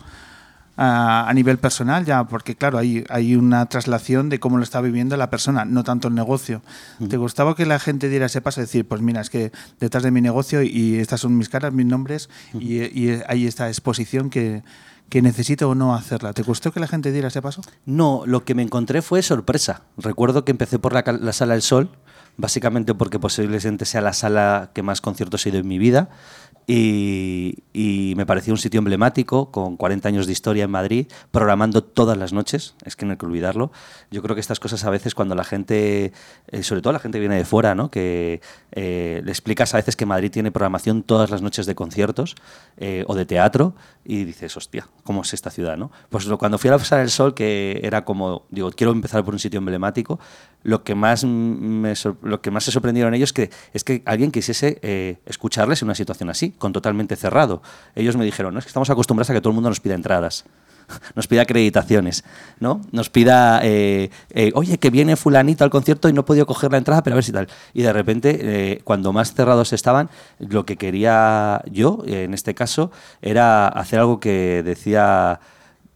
a, a, nivel personal? Ya, porque claro, hay, hay una traslación de cómo lo está viviendo la persona, no tanto el negocio. ¿Te gustaba que la gente diera ese paso? Decir, pues mira, es que detrás de mi negocio y estas son mis caras, mis nombres y, y hay esta exposición que, que necesito o no hacerla. ¿Te costó que la gente diera ese paso?
No, lo que me encontré fue sorpresa. Recuerdo que empecé por la, la Sala del Sol, básicamente porque posiblemente sea la sala que más conciertos he ido en mi vida. Y, y, me parecía un sitio emblemático, con 40 años de historia en Madrid, programando todas las noches, es que no hay que olvidarlo. Yo creo que estas cosas a veces cuando la gente, eh, sobre todo la gente viene de fuera, ¿no? que eh, le explicas a veces que Madrid tiene programación todas las noches de conciertos eh, o de teatro, y dices, hostia, ¿cómo es esta ciudad? ¿no? Pues cuando fui a la Sala del Sol, que era como, digo, quiero empezar por un sitio emblemático, lo que más, me, lo que más se sorprendieron ellos que, es que alguien quisiese escucharles en una situación así con totalmente cerrado. Ellos me dijeron, no, es que estamos acostumbrados a que todo el mundo nos pida entradas, nos pida acreditaciones, ¿no? Nos pida, eh, eh, oye, que viene fulanito al concierto y no he podido coger la entrada, pero a ver si tal. Y de repente, eh, cuando más cerrados estaban, lo que quería yo, en este caso, era hacer algo que decía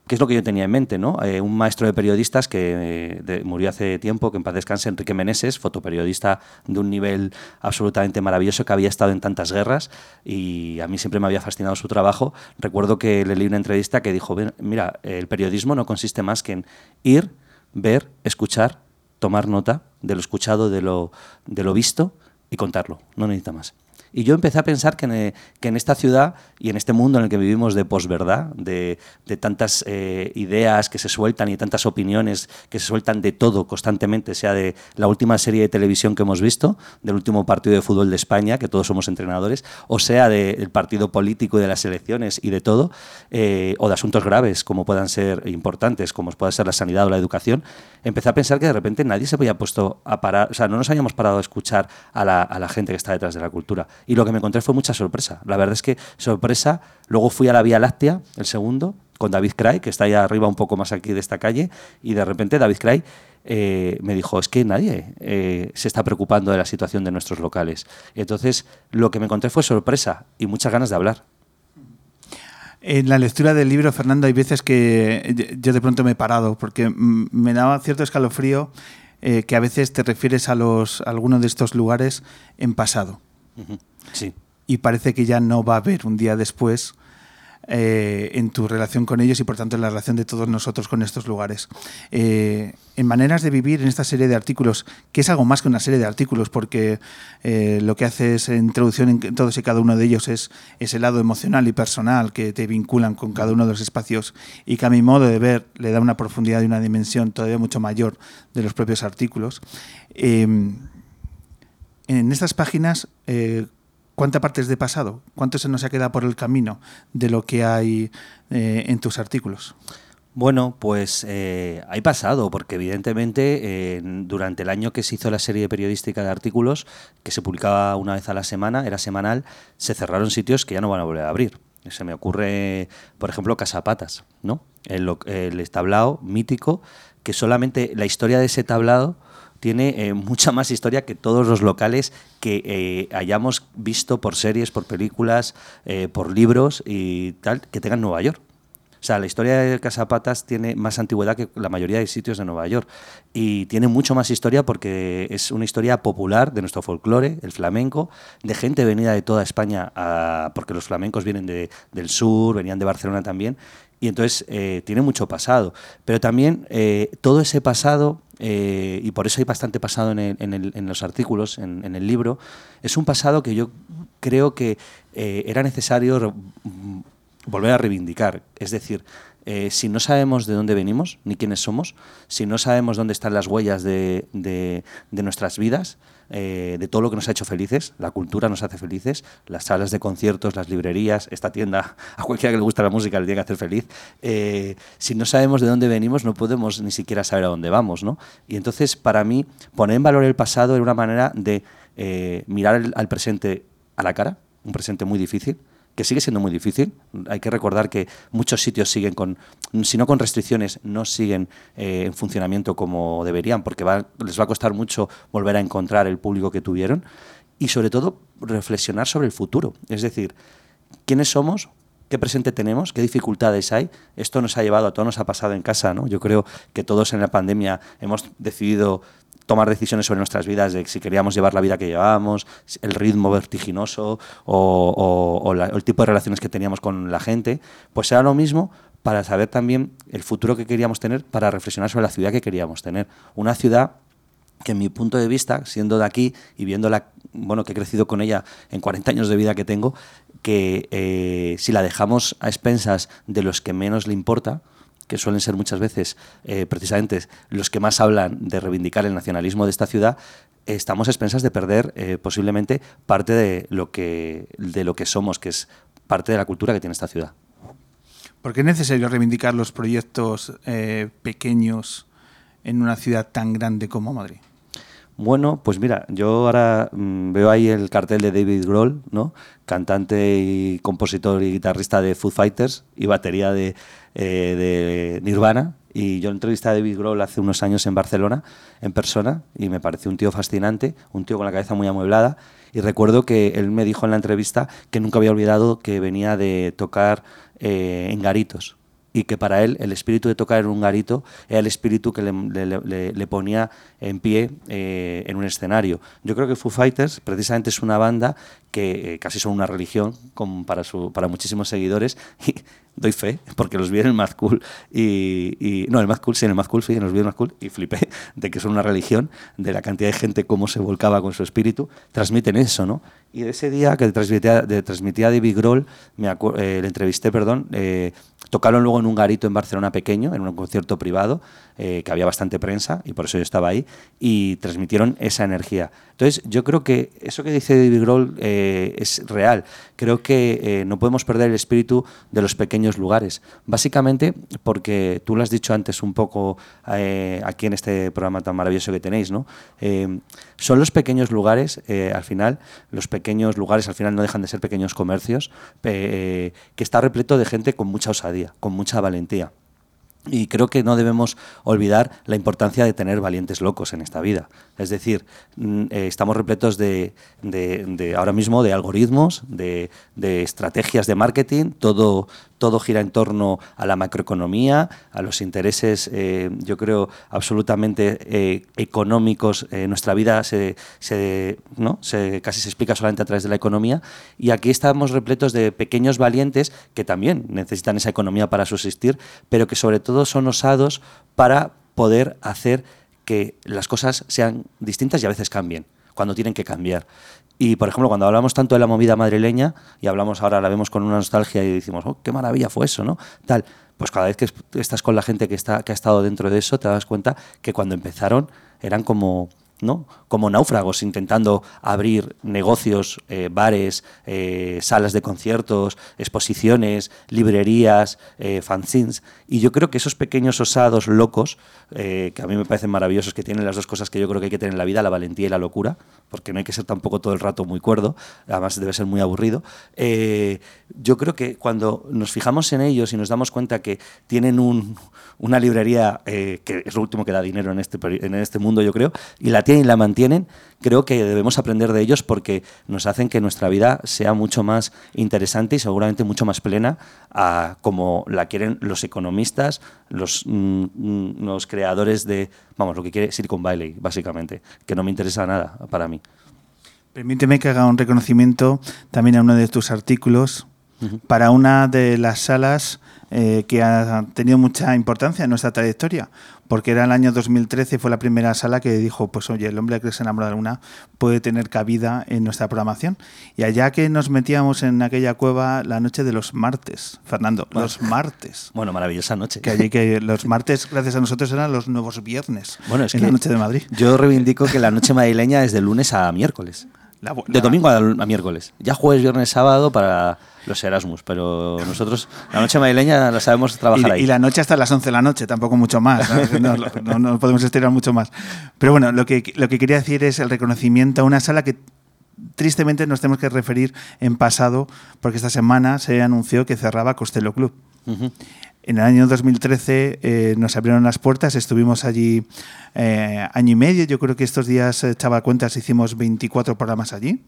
¿Qué es lo que yo tenía en mente? ¿no? Eh, un maestro de periodistas que eh, murió hace tiempo, que en paz descanse, Enrique Meneses, fotoperiodista de un nivel absolutamente maravilloso, que había estado en tantas guerras y a mí siempre me había fascinado su trabajo. Recuerdo que le leí una entrevista que dijo, mira, el periodismo no consiste más que en ir, ver, escuchar, tomar nota de lo escuchado, de lo, de lo visto y contarlo, no necesita más. Y yo empecé a pensar que en, que en, esta ciudad y en este mundo en el que vivimos de posverdad, de, tantas eh, ideas que se sueltan y tantas opiniones que se sueltan de todo constantemente, sea de la última serie de televisión que hemos visto, del último partido de fútbol de España, que todos somos entrenadores, o sea del de partido político y de las elecciones y de todo, eh, o de asuntos graves como puedan ser importantes, como pueda ser la sanidad o la educación, empecé a pensar que de repente nadie se había puesto a parar, o sea, no nos habíamos parado a escuchar a la gente que está detrás de la cultura y lo que me encontré fue mucha sorpresa. La verdad es que sorpresa. Luego fui a la Vía Láctea, el segundo, con David Cray, que está allá arriba un poco más aquí de esta calle, y de repente David Cray eh, me dijo, es que nadie eh, se está preocupando de la situación de nuestros locales. Entonces, lo que me encontré fue sorpresa y muchas ganas de hablar.
En la lectura del libro, Fernando, hay veces que yo de pronto me he parado porque me daba cierto escalofrío eh, que a veces te refieres a, los, a algunos de estos lugares en pasado.
Sí.
Y parece que ya no va a haber un día después eh, en tu relación con ellos y por tanto en la relación de todos nosotros con estos lugares. Eh, en maneras de vivir en esta serie de artículos, que es algo más que una serie de artículos, porque eh, lo que hace es introducción en todos y cada uno de ellos es ese lado emocional y personal que te vinculan con cada uno de los espacios y que a mi modo de ver le da una profundidad y una dimensión todavía mucho mayor de los propios artículos. en estas páginas, ¿cuánta parte es de pasado? ¿Cuánto se nos ha quedado por el camino de lo que hay eh, en tus artículos?
Bueno, pues eh, hay pasado, porque evidentemente eh, durante el año que se hizo la serie periodística de artículos, que se publicaba una vez a la semana, era semanal, se cerraron sitios que ya no van a volver a abrir. Se me ocurre, por ejemplo, Casapatas, ¿no? El, el tablao mítico, que solamente la historia de ese tablado tiene eh, mucha más historia que todos los locales que eh, hayamos visto por series, por películas, eh, por libros y tal, que tengan Nueva York. O sea, la historia de Casapatas tiene más antigüedad que la mayoría de sitios de Nueva York. Y tiene mucho más historia porque es una historia popular de nuestro folclore, el flamenco, de gente venida de toda España, porque los flamencos vienen de, del sur, venían de Barcelona también, Y entonces tiene mucho pasado. Pero también todo ese pasado, eh, y por eso hay bastante pasado en, el- en el- en los artículos, en, el libro, es un pasado que yo creo que eh, era necesario mm, volver a reivindicar. Es decir, eh, si no sabemos de dónde venimos ni quiénes somos, si no sabemos dónde están las huellas de nuestras vidas, eh, de todo lo que nos ha hecho felices, la cultura nos hace felices, las salas de conciertos, las librerías, esta tienda, a cualquiera que le gusta la música le tiene que hacer feliz. eh, si no sabemos de dónde venimos, no podemos ni siquiera saber a dónde vamos. ¿no? Y entonces, para mí, poner en valor el pasado era una manera de eh, mirar al presente a la cara, un presente muy difícil, que sigue siendo muy difícil. Hay que recordar que muchos sitios siguen con, si no con restricciones, no siguen eh, en funcionamiento como deberían, porque les va a costar mucho volver a encontrar el público que tuvieron. Y sobre todo, reflexionar sobre el futuro. Es decir, quiénes somos, qué presente tenemos, qué dificultades hay. Esto nos ha llevado, a todos nos ha pasado en casa, ¿no? Yo creo que todos en la pandemia hemos decidido tomar decisiones sobre nuestras vidas, de si queríamos llevar la vida que llevábamos, el ritmo vertiginoso o el tipo de relaciones que teníamos con la gente, pues era lo mismo para saber también el futuro que queríamos tener, para reflexionar sobre la ciudad que queríamos tener. Una ciudad que en mi punto de vista, siendo de aquí y viéndola, bueno, que he crecido con ella en 40 años de vida que tengo, que eh, si la dejamos a expensas de los que menos le importa, que suelen ser muchas veces eh, precisamente los que más hablan de reivindicar el nacionalismo de esta ciudad, estamos a expensas de perder eh, posiblemente parte de lo, que, de lo que somos, que es parte de la cultura que tiene esta ciudad.
¿Por qué es necesario reivindicar los proyectos eh, pequeños en una ciudad tan grande como Madrid?
Bueno, pues mira, yo ahora mm, veo ahí el cartel de David Grohl, ¿no? Cantante y compositor y guitarrista de Foo Fighters y batería de, eh, de Nirvana. Y yo entrevisté a David Grohl hace unos años en Barcelona, en persona, y me pareció un tío fascinante, un tío con la cabeza muy amueblada. Y recuerdo que él me dijo en la entrevista que nunca había olvidado que venía de tocar eh, en garitos y que para él el espíritu de tocar en un garito era el espíritu que le, le- le- le ponía en pie eh, en un escenario. Yo creo que Foo Fighters precisamente es una banda que eh, casi son una religión para, su, para muchísimos seguidores y doy fe porque los vi en el Mad Cool y, y- no, el Mad Cool, sí, en el Mad Cool, sí, los vi en el Mad Cool y flipé de que son una religión, de la cantidad de gente cómo se volcaba con su espíritu, transmiten eso, ¿no? Y de ese día que transmitía, transmitía David Grohl, me eh, le entrevisté, perdón, eh, tocaron luego en un garito en Barcelona pequeño, en un concierto privado, eh, que había bastante prensa y por eso yo estaba ahí, y transmitieron esa energía. Entonces, yo creo que eso que dice David Grohl eh, es real. Creo que no podemos perder el espíritu de los pequeños lugares. Básicamente porque tú lo has dicho antes un poco aquí en este programa tan maravilloso que tenéis, ¿no? Son los pequeños lugares, eh, al final, los pequeños lugares al final no dejan de ser pequeños comercios, eh, que está repleto de gente con mucha osadía, con mucha valentía. Y creo que no debemos olvidar la importancia de tener valientes locos en esta vida. Es decir, mm, eh, estamos repletos de, de- de ahora mismo de algoritmos, de, de estrategias de marketing, todo, todo gira en torno a la macroeconomía, a los intereses, eh, yo creo, absolutamente eh, económicos. Nuestra vida se, ¿no? se, casi se explica solamente a través de la economía. Y aquí estamos repletos de pequeños valientes que también necesitan esa economía para subsistir, pero que sobre todo son osados para poder hacer que las cosas sean distintas y a veces cambien, cuando tienen que cambiar. Y, por ejemplo, cuando hablamos tanto de la movida madrileña, y hablamos ahora, la vemos con una nostalgia y decimos, oh, qué maravilla fue eso, ¿no? Tal, pues cada vez que es- estás con la gente que, está, que ha estado dentro de eso, te das cuenta que cuando empezaron eran como, ¿no? como náufragos intentando abrir negocios, eh, bares, eh, salas de conciertos, exposiciones, librerías, eh, fanzines. Y yo creo que esos pequeños osados locos, que a mí me parecen maravillosos, que tienen las dos cosas que yo creo que hay que tener en la vida, la valentía y la locura, porque no hay que ser tampoco todo el rato muy cuerdo, además debe ser muy aburrido. eh, yo creo que cuando nos fijamos en ellos y nos damos cuenta que tienen un- una librería eh, que es lo último que da dinero en este, en este mundo, yo creo, y la tienen y la mantienen, creo que debemos aprender de ellos porque nos hacen que nuestra vida sea mucho más interesante y seguramente mucho más plena a como la quieren los economistas, los, mm, mm, los creadores de, vamos, lo que quiere Silicon Valley, básicamente, que no me interesa nada para mí.
Permíteme que haga un reconocimiento también a uno de tus artículos. Para una de las salas eh, que ha tenido mucha importancia en nuestra trayectoria, porque era el año 2013 y fue la primera sala que dijo, pues oye, el hombre que se enamora de la luna puede tener cabida en nuestra programación. Y allá que nos metíamos en aquella cueva la noche de los martes, Fernando, los martes.
Bueno, maravillosa noche.
Que allí que los martes, gracias a nosotros, eran los nuevos viernes
Bueno, es
en
que
la noche de Madrid.
Yo reivindico que la noche madrileña es de lunes a miércoles.
La-
De domingo a, a miércoles. Ya jueves, viernes, sábado para los Erasmus, pero nosotros la noche madrileña la sabemos trabajar
y,
ahí.
y la noche hasta las 11 de la noche, tampoco mucho más. No, no- no podemos estirar mucho más. Pero bueno, lo que, lo que quería decir es el reconocimiento a una sala que tristemente nos tenemos que referir en pasado, porque esta semana se anunció que cerraba Costello Club.
Ujú.
En el año 2013 eh, nos abrieron las puertas, estuvimos allí eh, año y medio, yo creo que estos días, eh, echaba cuentas, hicimos 24 programas allí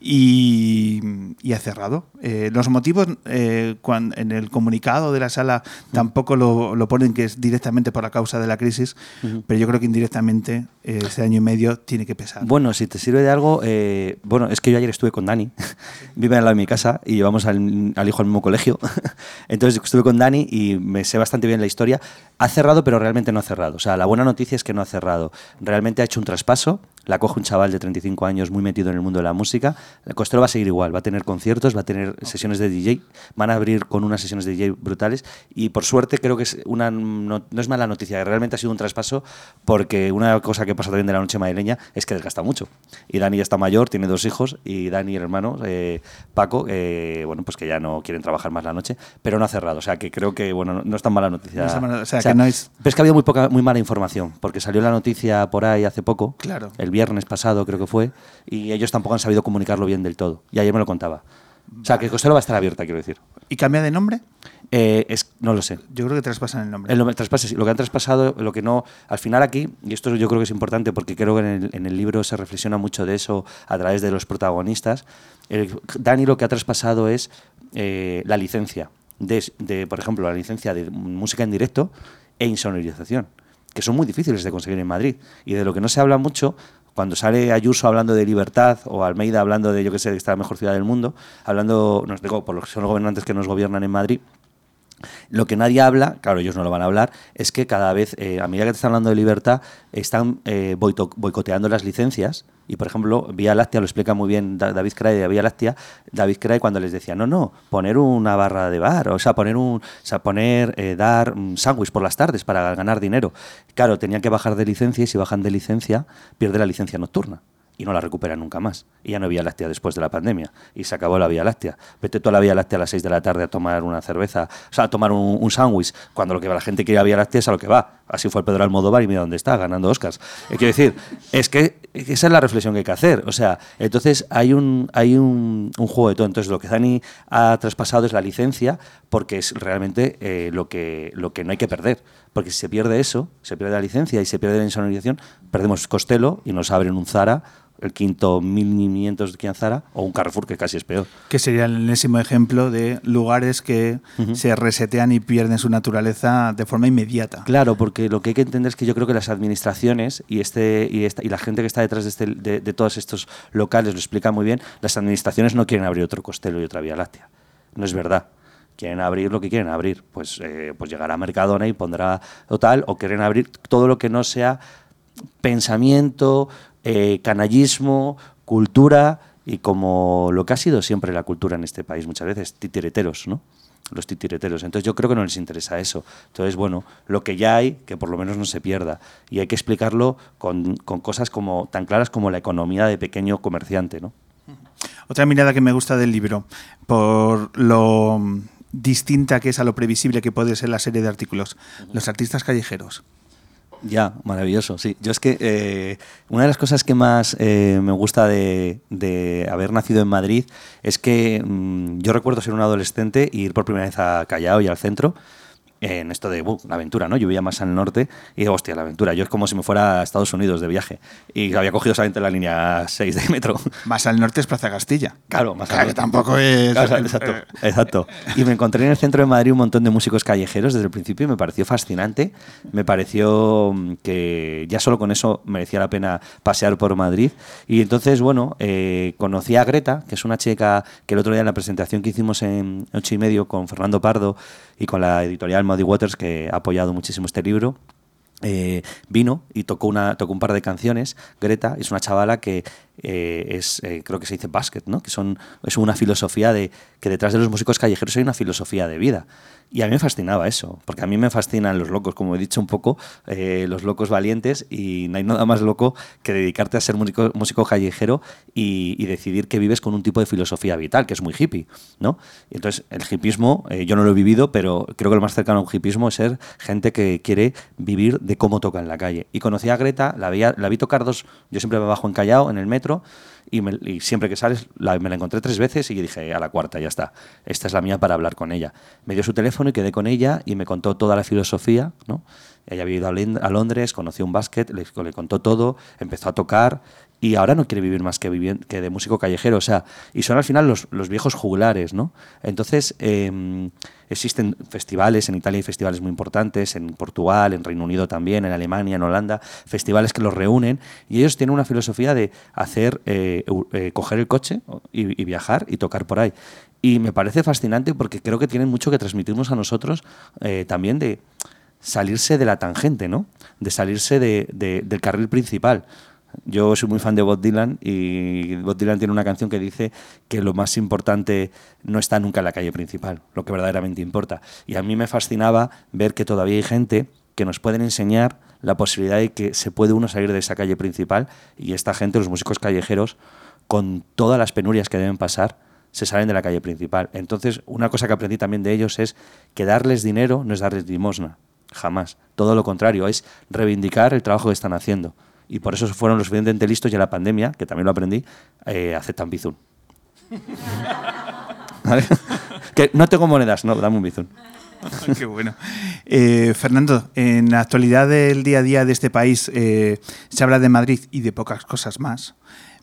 y, y ha cerrado. Eh, los motivos eh, cuan- en el comunicado de la sala tampoco lo, lo ponen que es directamente por la causa de la crisis, pero yo creo que indirectamente eh, ese año y medio tiene que pesar.
Bueno, si te sirve de algo, eh, bueno, es que yo ayer estuve con Dani, vive al lado de mi casa y llevamos al, al hijo al mismo colegio. Entonces estuve con Dani y me sé bastante bien la historia. Ha cerrado, pero realmente no ha cerrado. O sea, la buena noticia es que no ha cerrado. Realmente ha hecho un traspaso. La coge un chaval de 35 años muy metido en el mundo de la música. El Costello va a seguir igual, va a tener conciertos, va a tener sesiones de DJ, van a abrir con unas sesiones de DJ brutales y por suerte creo que es una no, no es mala noticia, realmente ha sido un traspaso porque una cosa que pasa también de la noche madrileña es que desgasta mucho. Y Dani ya está mayor, tiene dos hijos y Dani, el hermano, eh, Paco, eh, bueno, pues que ya no quieren trabajar más la noche, pero no ha cerrado, o sea que creo que bueno, no, no es tan mala noticia.
No tan mala- o sea, que no es-
Pero es que ha habido muy poca, muy mala información, porque salió la noticia por ahí hace poco,
Claro.
el viernes pasado creo que fue, y ellos tampoco han sabido comunicarlo bien del todo. Y ayer me lo contaba. O sea, que Costello va a estar abierta, quiero decir.
¿Y cambia de nombre?
Eh, es, no lo sé.
Yo creo que traspasan el nombre.
El, el traspase, sí, lo que han traspasado, lo que no. Al final aquí, y esto yo creo que es importante porque creo que en el, en el libro se reflexiona mucho de eso a través de los protagonistas. el- Dani lo que ha traspasado es eh, la licencia, de, de, por ejemplo, la licencia de música en directo e insonorización, que son muy difíciles de conseguir en Madrid. Y de lo que no se habla mucho, cuando sale Ayuso hablando de libertad o Almeida hablando de, yo qué sé, que está la mejor ciudad del mundo, hablando, nos digo, por los que son los gobernantes que nos gobiernan en Madrid, lo que nadie habla, claro, ellos no lo van a hablar, es que cada vez, eh, a medida que te están hablando de libertad, están eh, boicoteando las licencias. Y, por ejemplo, Vía Láctea lo explica muy bien Da- David Cray de Vía Láctea. David Cray cuando les decía, no, no, poner una barra de bar, o sea, poner un, o sea, poner, eh, dar un sándwich por las tardes para ganar dinero. Claro, tenían que bajar de licencia y si bajan de licencia, pierde la licencia nocturna y no la recupera nunca más. Y ya no hay Vía Láctea después de la pandemia. Y se acabó la Vía Láctea. Vete tú a la Vía Láctea a las 6 de la tarde a tomar una cerveza, o sea, a tomar un, un sándwich, cuando lo que la gente quiere a Vía Láctea es a lo que va. Así fue el Pedro Almodóvar y mira dónde está, ganando Oscars. Eh, quiero decir, es que esa es la reflexión que hay que hacer. O sea, entonces hay un, hay un, juego de todo. Entonces lo que Dani ha traspasado es la licencia porque es realmente eh, lo, que, lo que no hay que perder. Porque si se pierde eso, se pierde la licencia y se pierde la insonorización, perdemos Costello y nos abren un Zara, el quinto 1500 de Zara, o un Carrefour, que casi es peor.
Que sería el enésimo ejemplo de lugares que se resetean y pierden su naturaleza de forma inmediata.
Claro, porque lo que hay que entender es que yo creo que las administraciones y este y, esta, y la gente que está detrás de, este- de, de todos estos locales lo explica muy bien, las administraciones no quieren abrir otro Costello y otra Vía Láctea. No es verdad. Quieren abrir lo que quieren abrir. Pues, eh, pues llegará a Mercadona y pondrá o tal, o quieren abrir todo lo que no sea pensamiento, eh, canallismo, cultura y como lo que ha sido siempre la cultura en este país muchas veces, titireteros, ¿no? Los titireteros. Entonces yo creo que no les interesa eso. Entonces, bueno, lo que ya hay, que por lo menos no se pierda. Y hay que explicarlo con, con cosas como tan claras como la economía de pequeño comerciante, ¿no?
Otra mirada que me gusta del libro, por lo distinta que es a lo previsible que puede ser la serie de artículos, los artistas callejeros.
Ya, maravilloso, sí. Yo es que eh, una de las cosas que más eh, me gusta de, haber nacido en Madrid es que mm, yo recuerdo ser un adolescente e ir por primera vez a Callao y al centro en esto de uh, la aventura, ¿no? Yo vivía más al norte y digo, hostia, la aventura. Yo es como si me fuera a Estados Unidos de viaje y había cogido solamente la línea 6 de metro.
Más al norte es Plaza Castilla.
Claro, más
Claro,
al norte.
tampoco es.
Claro, exacto, exacto. Y me encontré en el centro de Madrid un montón de músicos callejeros desde el principio y me pareció fascinante. Me pareció mm, que ya solo con eso merecía la pena pasear por Madrid. Y entonces, bueno, eh, conocí a Greta, que es una chica que el otro día en la presentación que hicimos en ocho y medio con Fernando Pardo y con la editorial Muddy Waters, que ha apoyado muchísimo este libro, eh, vino y tocó, una, tocó un par de canciones. Greta es una chavala que eh, es, eh, creo que se dice basket, ¿no? que son, es una filosofía de que detrás de los músicos callejeros hay una filosofía de vida. Y a mí me fascinaba eso, porque a mí me fascinan los locos, como he dicho un poco, eh, los locos valientes, y no hay nada más loco que dedicarte a ser músico, músico callejero y, y decidir que vives con un tipo de filosofía vital, que es muy hippie. ¿no? Entonces, el hippismo, eh, yo no lo he vivido, pero creo que lo más cercano a un hippismo es ser gente que quiere vivir de cómo toca en la calle. Y conocí a Greta, la, veía, la vi tocar dos, yo siempre me bajo en Callao, en el metro, y, siempre que sales me la encontré tres veces y dije a la cuarta ya está. Esta es la mía para hablar con ella. Me dio su teléfono y quedé con ella y me contó toda la filosofía no ella había ido a, Londres conoció un básquet le contó todo empezó a tocar y ahora no quiere vivir más que, que de músico callejero o sea y son al final los, los viejos jugulares no entonces eh, existen festivales en Italia hay festivales muy importantes en Portugal en Reino Unido también en Alemania en Holanda festivales que los reúnen y ellos tienen una filosofía de hacer eh, eh, coger el coche y, viajar y tocar por ahí y me parece fascinante porque creo que tienen mucho que transmitirnos a nosotros eh, también de salirse de la tangente, ¿no? De salirse de- del carril principal. Yo soy muy fan de Bob Dylan y Bob Dylan tiene una canción que dice que lo más importante no está nunca en la calle principal, lo que verdaderamente importa. Y a mí me fascinaba ver que todavía hay gente que nos pueden enseñar la posibilidad de que se puede uno salir de esa calle principal y esta gente, los músicos callejeros, con todas las penurias que deben pasar, se salen de la calle principal. Entonces, una cosa que aprendí también de ellos es que darles dinero no es darles limosna, jamás. Todo lo contrario, es reivindicar el trabajo que están haciendo. Y por eso fueron los suficientemente listos y en la pandemia, que también lo aprendí, eh, aceptan bizun. ¿Vale? que no tengo monedas, no, dame un bizun.
Qué bueno. Eh, Fernando, en la actualidad del día a día de este país eh, se habla de Madrid y de pocas cosas más.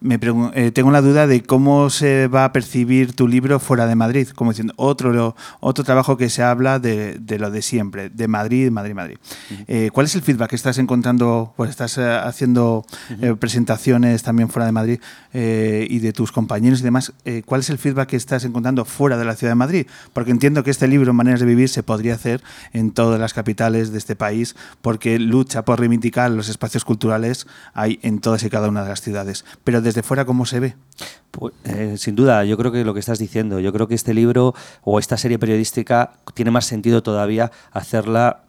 Me eh, tengo la duda de cómo se va a percibir tu libro fuera de Madrid, como diciendo otro, otro trabajo que se habla de, de lo de siempre, de Madrid, Madrid, Madrid. Eh, ¿Cuál es el feedback que estás encontrando? Pues estás eh, haciendo eh, presentaciones también fuera de Madrid y de tus compañeros y demás. ¿Cuál es el feedback que estás encontrando fuera de la ciudad de Madrid? Porque entiendo que este libro, Maneras de Vivir, se podría hacer en todas las capitales de este país, porque lucha por reivindicar los espacios culturales hay en todas y cada una de las ciudades. Pero desde fuera, ¿cómo se ve?
Pues, eh, sin duda, yo creo que lo que estás diciendo, yo creo que este libro o esta serie periodística tiene más sentido todavía hacerla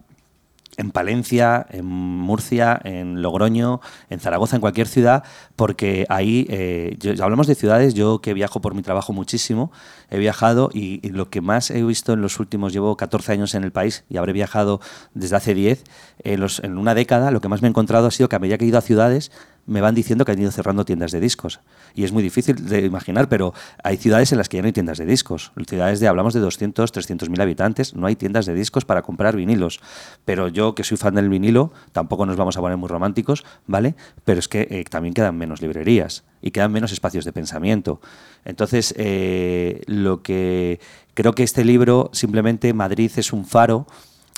en Palencia, en Murcia, en Logroño, en Zaragoza, en cualquier ciudad, porque ahí, eh, yo- hablamos de ciudades, yo que viajo por mi trabajo muchísimo, he viajado y, lo que más he visto en los últimos, llevo 14 años en el país y habré viajado desde hace 10, en, en una década lo que más me he encontrado ha sido que a medida que he ido a ciudades, me van diciendo que han ido cerrando tiendas de discos. Y es muy difícil de imaginar, pero hay ciudades en las que ya no hay tiendas de discos. Ciudades de, hablamos de 200, 300 mil habitantes, no hay tiendas de discos para comprar vinilos. Pero yo, que soy fan del vinilo, tampoco nos vamos a poner muy románticos, ¿vale? Pero es que eh, también quedan menos librerías y quedan menos espacios de pensamiento. Entonces, eh, lo que creo que este libro, simplemente Madrid es un faro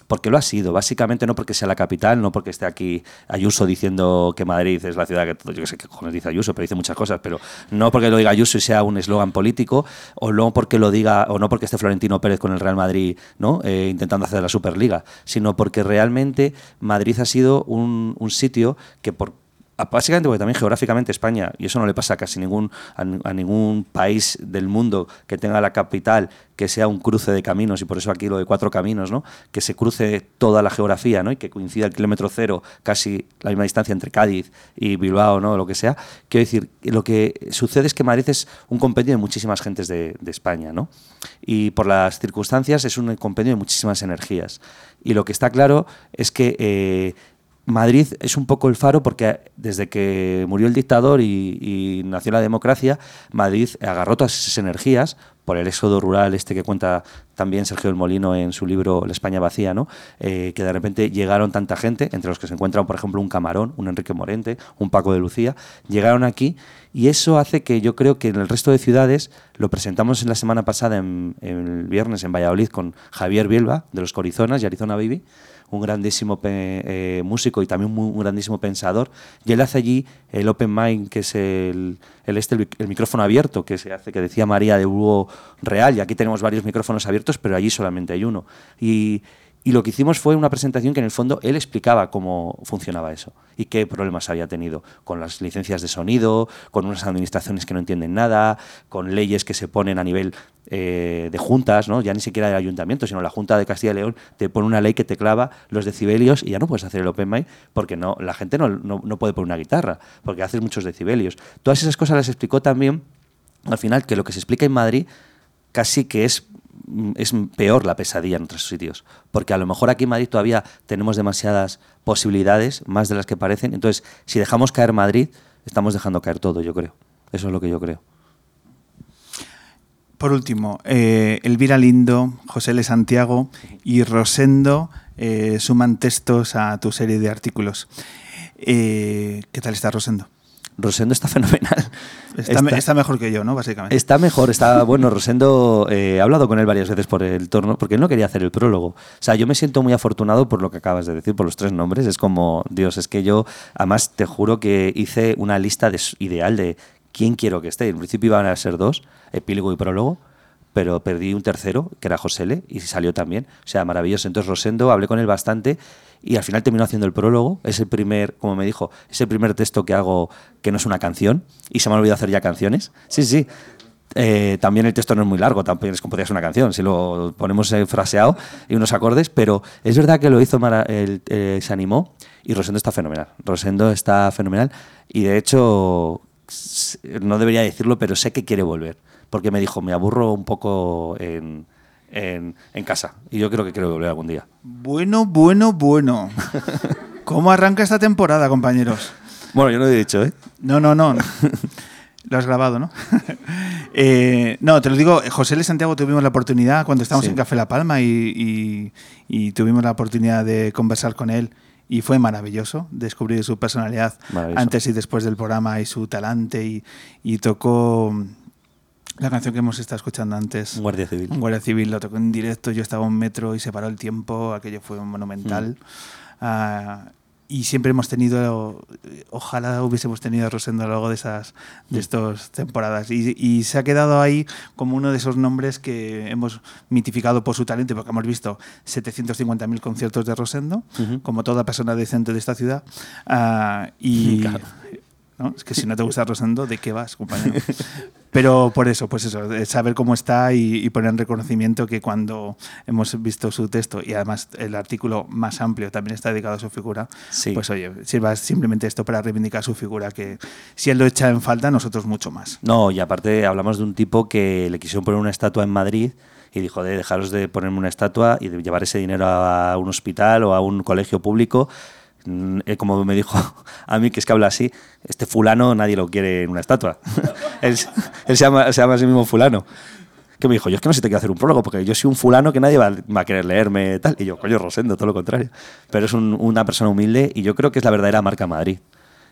porque lo ha sido, básicamente no porque sea la capital, no porque esté aquí Ayuso diciendo que Madrid es la ciudad que yo qué sé qué cojones dice Ayuso, pero dice muchas cosas, pero no porque lo diga Ayuso y sea un eslogan político, o no porque lo diga, o no porque esté Florentino Pérez con el Real Madrid, ¿no? Eh, intentando hacer la Superliga, sino porque realmente Madrid ha sido un sitio que por Básicamente porque también geográficamente España, y eso no le pasa a casi ningún, a, ni- a ningún país del mundo que tenga la capital que sea un cruce de caminos, y por eso aquí lo de cuatro caminos, ¿no? que se cruce toda la geografía ¿no? y que coincida el kilómetro cero, casi la misma distancia entre Cádiz y Bilbao, ¿no? lo que sea. Quiero decir, lo que sucede es que Madrid es un compendio de muchísimas gentes de, de España, ¿no? y por las circunstancias es un compendio de muchísimas energías. Y lo que está claro es que... eh, Madrid es un poco el faro porque desde que murió el dictador y, nació la democracia, Madrid agarró todas esas energías por el éxodo rural este que cuenta también Sergio del Molino en su libro La España vacía, ¿no? Eh, que de repente llegaron tanta gente, entre los que se encuentran, por ejemplo, un Camarón, un Enrique Morente, un Paco de Lucía, llegaron aquí y eso hace que yo creo que en el resto de ciudades, lo presentamos en la semana pasada, en, en el viernes en Valladolid, con Javier Bielba, de los Corizonas y Arizona Baby, un grandísimo eh, músico y también un grandísimo pensador. Y él hace allí el Open Mind, que es el, este, el, el micrófono abierto, que se hace, que decía María de Hugo Real. Y aquí tenemos varios micrófonos abiertos, pero allí solamente hay uno. Y, y lo que hicimos fue una presentación que en el fondo él explicaba cómo funcionaba eso y qué problemas había tenido con las licencias de sonido, con unas administraciones que no entienden nada, con leyes que se ponen a nivel eh, de juntas, ¿no? ya ni siquiera del ayuntamiento, sino la Junta de Castilla y León te pone una ley que te clava los decibelios y ya no puedes hacer el open mic porque no, la gente no, no, no puede poner una guitarra porque haces muchos decibelios. Todas esas cosas las explicó también al final que lo que se explica en Madrid casi que es, es peor la pesadilla en otros sitios. Porque a lo mejor aquí en Madrid todavía tenemos demasiadas posibilidades, más de las que parecen. Entonces, si dejamos caer Madrid, estamos dejando caer todo, yo creo. Eso es lo que yo creo.
Por último, eh, Elvira Lindo, José L. Santiago y Rosendo eh, suman textos a tu serie de artículos. Eh, ¿Qué tal está Rosendo?
Rosendo está fenomenal.
Está, me- está mejor que yo, ¿no? Básicamente.
Está mejor, está bueno. Rosendo, eh, he hablado con él varias veces por el torno, porque él no quería hacer el prólogo. O sea, yo me siento muy afortunado por lo que acabas de decir, por los tres nombres. Es como, Dios, es que yo, además, te juro que hice una lista de, ideal de quién quiero que esté. En principio iban a ser dos, epílogo y prólogo, pero perdí un tercero, que era José L, y salió también. O sea, maravilloso. Entonces, Rosendo, hablé con él bastante y al final terminó haciendo el prólogo. Es el primer, como me dijo, es el primer texto que hago que no es una canción y se me ha olvidado hacer ya canciones. Sí, sí. Eh, también el texto no es muy largo, también es como podría ser una canción, si lo ponemos fraseado y unos acordes, pero es verdad que lo hizo, mara- el- eh, se animó y Rosendo está fenomenal. Rosendo está fenomenal y de hecho, no debería decirlo, pero sé que quiere volver, porque me dijo, me aburro un poco en, en, en casa y yo creo que quiero volver algún día.
Bueno, bueno, bueno. ¿Cómo arranca esta temporada, compañeros?
Bueno, yo no he dicho, ¿eh?
No, no, no. Lo has grabado, ¿no? Eh, no, te lo digo, José L. Santiago tuvimos la oportunidad cuando estábamos
Sí.
en Café La Palma y, y- y tuvimos la oportunidad de conversar con él y fue maravilloso descubrir su personalidad antes y después del programa y su talante y, y tocó la canción que hemos estado escuchando antes.
Un guardia civil.
Un guardia civil lo tocó en directo, yo estaba a un metro y se paró el tiempo, aquello fue monumental.
Mm.
Ah, y siempre hemos tenido, ojalá hubiésemos tenido a Rosendo a lo largo de esas
Mm.
de estas temporadas. Y, y se ha quedado ahí como uno de esos nombres que hemos mitificado por su talento, porque hemos visto 750.000 conciertos de Rosendo,
Ujú.
como toda persona decente de esta ciudad. Ah, y
Claro.
¿no? Es que si no te gusta Rosendo, ¿de qué vas, compañero? Pero por eso, pues eso, saber cómo está y, y poner en reconocimiento que cuando hemos visto su texto y además el artículo más amplio también está dedicado a su figura,
Sí.
pues oye, sirva simplemente esto para reivindicar su figura, que si él lo echa en falta, nosotros mucho más.
No, y aparte hablamos de un tipo que le quisieron poner una estatua en Madrid y dijo de dejaros de ponerme una estatua y de llevar ese dinero a un hospital o a un colegio público. Mm, eh, Como me dijo a mí, que es que habla así, este fulano nadie lo quiere en una estatua. él se, llama, se llama a sí mismo fulano. Que me dijo, yo es que no sé si te quiero hacer un prólogo, porque yo soy un fulano que nadie va, a querer leerme tal. Y yo, coño, Rosendo, todo lo contrario. Pero es un- una persona humilde y yo creo que es la verdadera marca Madrid.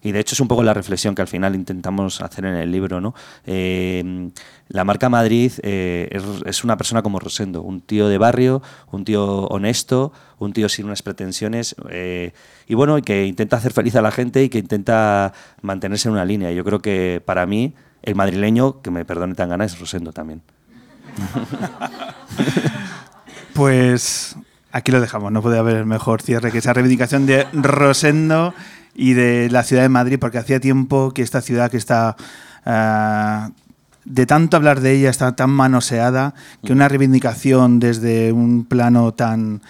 Y de hecho es un poco la reflexión que al final intentamos hacer en el libro, ¿no? Eh, la marca Madrid eh, es, una persona como Rosendo, un tío de barrio, un tío honesto, un tío sin unas pretensiones eh, y bueno, que intenta hacer feliz a la gente y que intenta mantenerse en una línea. Yo creo que para mí el madrileño, que me perdone tan gana, es Rosendo también.
Pues aquí lo dejamos, no puede haber mejor cierre que esa reivindicación de Rosendo y de la ciudad de Madrid, porque hacía tiempo que esta ciudad que está... ah, de tanto hablar de ella está tan manoseada que una reivindicación desde un plano tan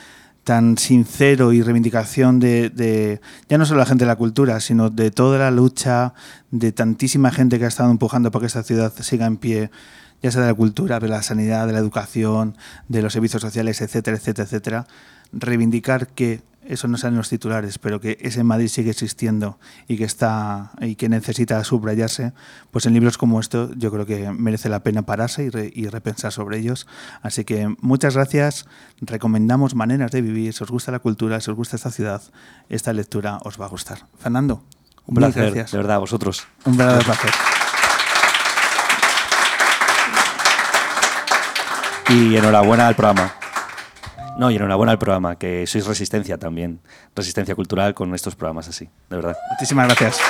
tan sincero y reivindicación de, de ya no solo la gente de la cultura, sino de toda la lucha de tantísima gente que ha estado empujando para que esta ciudad siga en pie, ya sea de la cultura, de la sanidad, de la educación, de los servicios sociales, etcétera, etcétera, etcétera. Reivindicar que eso no sale en los titulares, pero que ese Madrid sigue existiendo y que está y que necesita subrayarse, pues en libros como esto yo creo que merece la pena pararse y, re- y repensar sobre ellos. Así que muchas gracias. Recomendamos maneras de vivir. Si os gusta la cultura, si os gusta esta ciudad, esta lectura os va a gustar. Fernando,
Un placer,
gracias.
de verdad, a vosotros.
Un verdadero placer.
Y enhorabuena al programa. No, y enhorabuena al programa, que sois resistencia también. Resistencia cultural con estos programas así, de verdad.
Muchísimas gracias.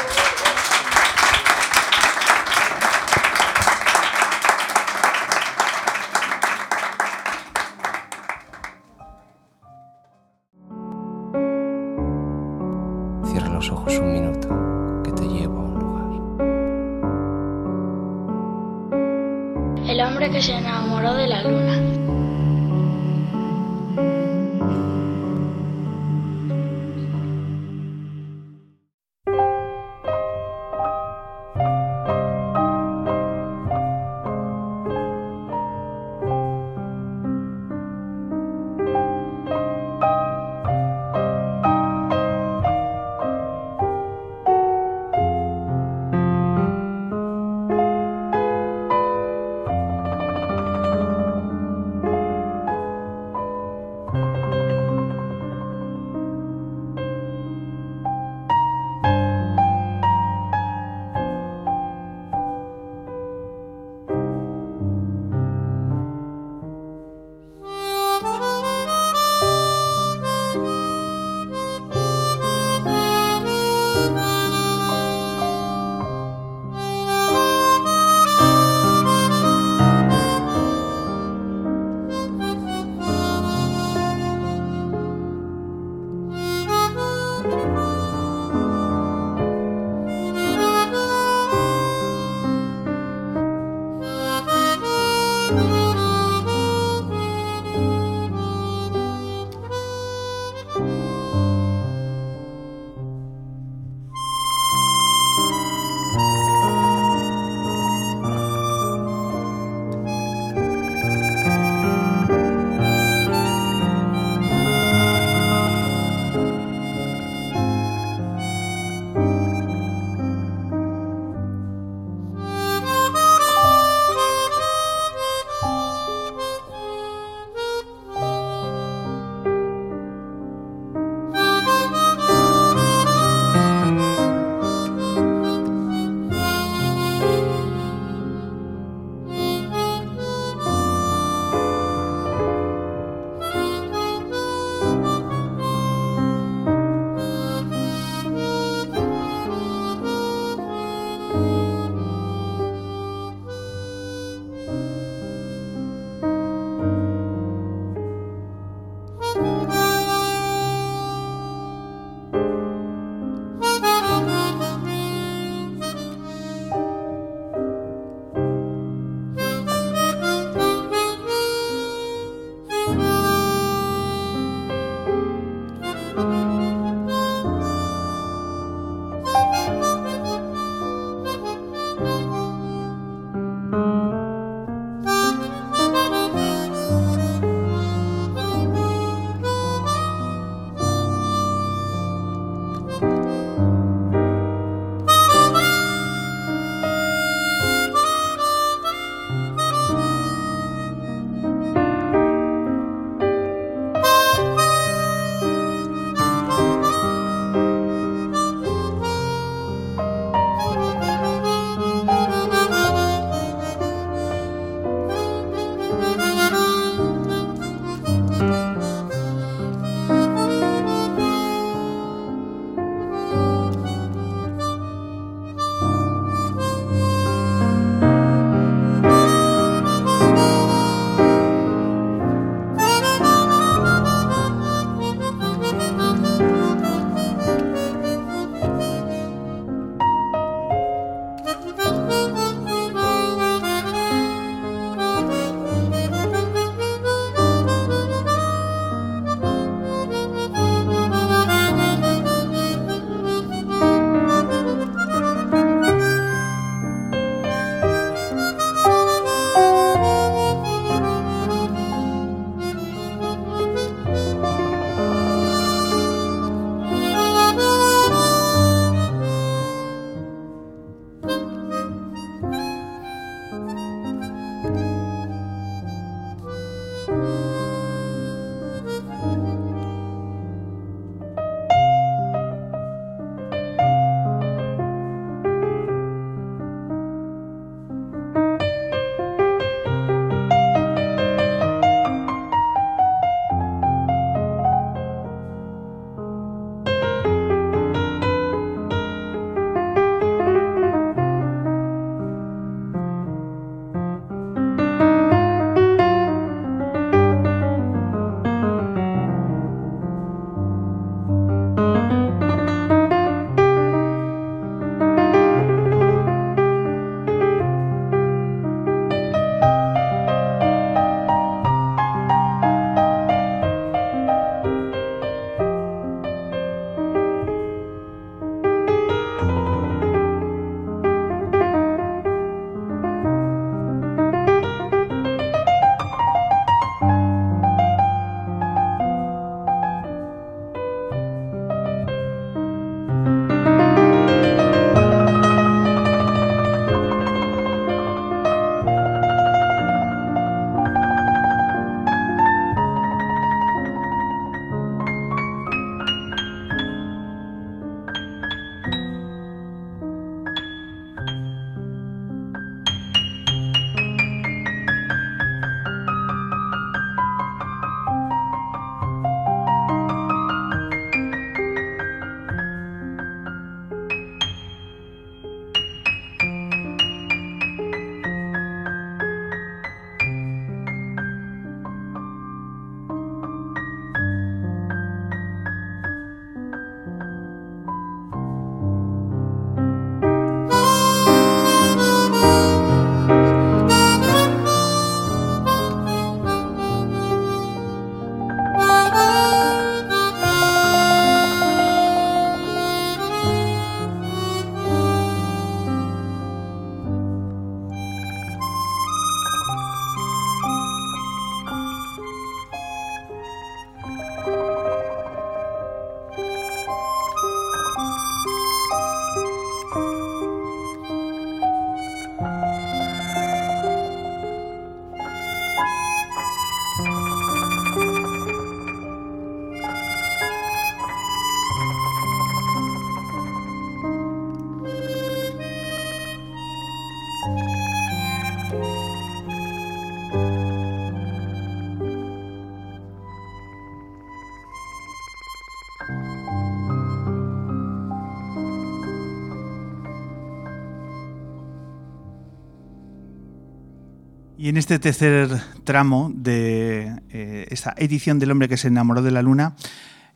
Y en este tercer tramo de eh, esta edición del hombre que se enamoró de la luna,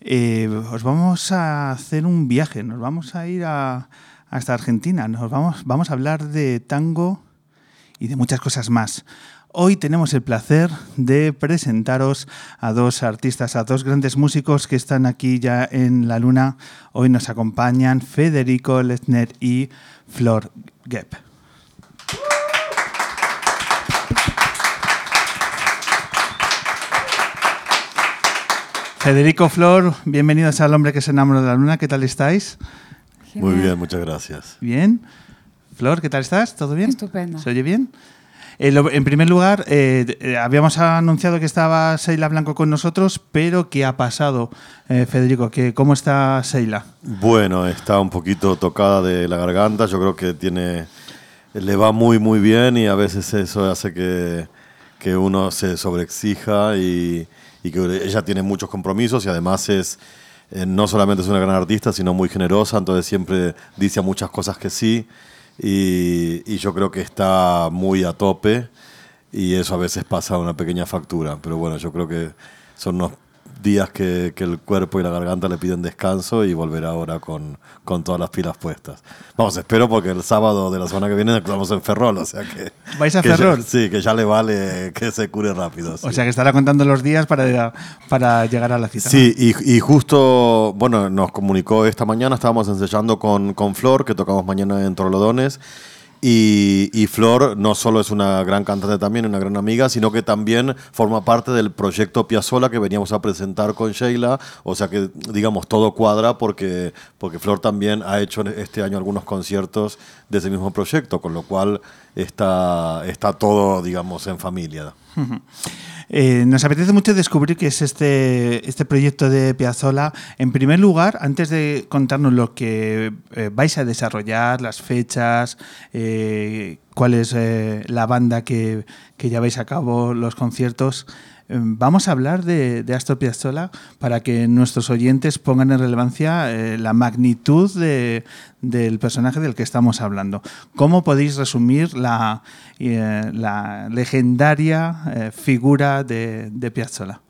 eh, os vamos a hacer un viaje, nos vamos a ir a, hasta Argentina, nos vamos, vamos a hablar de tango y de muchas cosas más. Hoy tenemos el placer de presentaros a dos artistas, a dos grandes músicos que están aquí ya en la luna. Hoy nos acompañan Federico Lesner y Flor Gepp. Federico Flor, bienvenidos al hombre que se enamoró de la luna. ¿Qué tal estáis?
Muy bien, muchas gracias.
Bien. Flor, ¿qué tal estás? ¿Todo bien?
Estupendo.
¿Se oye bien? Eh, lo- en primer lugar, eh, eh, habíamos anunciado que estaba Seila Blanco con nosotros, pero ¿qué ha pasado, eh, Federico? ¿Qué, ¿Cómo está Seila?
Bueno, está un poquito tocada de la garganta, yo creo que tiene, le va muy muy bien y a veces eso hace que, que uno se sobreexija y, y que ella tiene muchos compromisos y además es, eh, no solamente es una gran artista, sino muy generosa, entonces siempre dice a muchas cosas que sí y, y yo creo que está muy a tope y eso a veces pasa una pequeña factura, pero bueno, yo creo que son unos días que, que el cuerpo y la garganta le piden descanso y volverá ahora con, con todas las pilas puestas. Vamos, espero porque el sábado de la semana que viene estamos en Ferrol, o sea que...
¿Vais a
que ya-
Ferrol?
sí, que ya le vale que se cure rápido.
O
sí.
sea, que estará contando los días para, para llegar a la cita.
Sí, y, y justo, bueno, nos comunicó esta mañana, estábamos ensayando con, con Flor, que tocamos mañana en Torlodones, y, Flor no solo es una gran cantante también, una gran amiga, sino que también forma parte del proyecto Piazzola que veníamos a presentar con Sheila, o sea que, digamos, todo cuadra porque, porque Flor también ha hecho este año algunos conciertos de ese mismo proyecto, con lo cual está, está todo, digamos, en familia.
Eh, nos apetece mucho descubrir qué es este, este proyecto de Piazzolla. En primer lugar, antes de contarnos lo que eh, vais a desarrollar, las fechas, eh, cuál es eh, la banda que, que lleváis a cabo, los conciertos, vamos a hablar de, de Astor Piazzolla para que nuestros oyentes pongan en relevancia eh, la magnitud de- del personaje del que estamos hablando. ¿Cómo podéis resumir la, eh, la legendaria eh, figura de, de Piazzolla?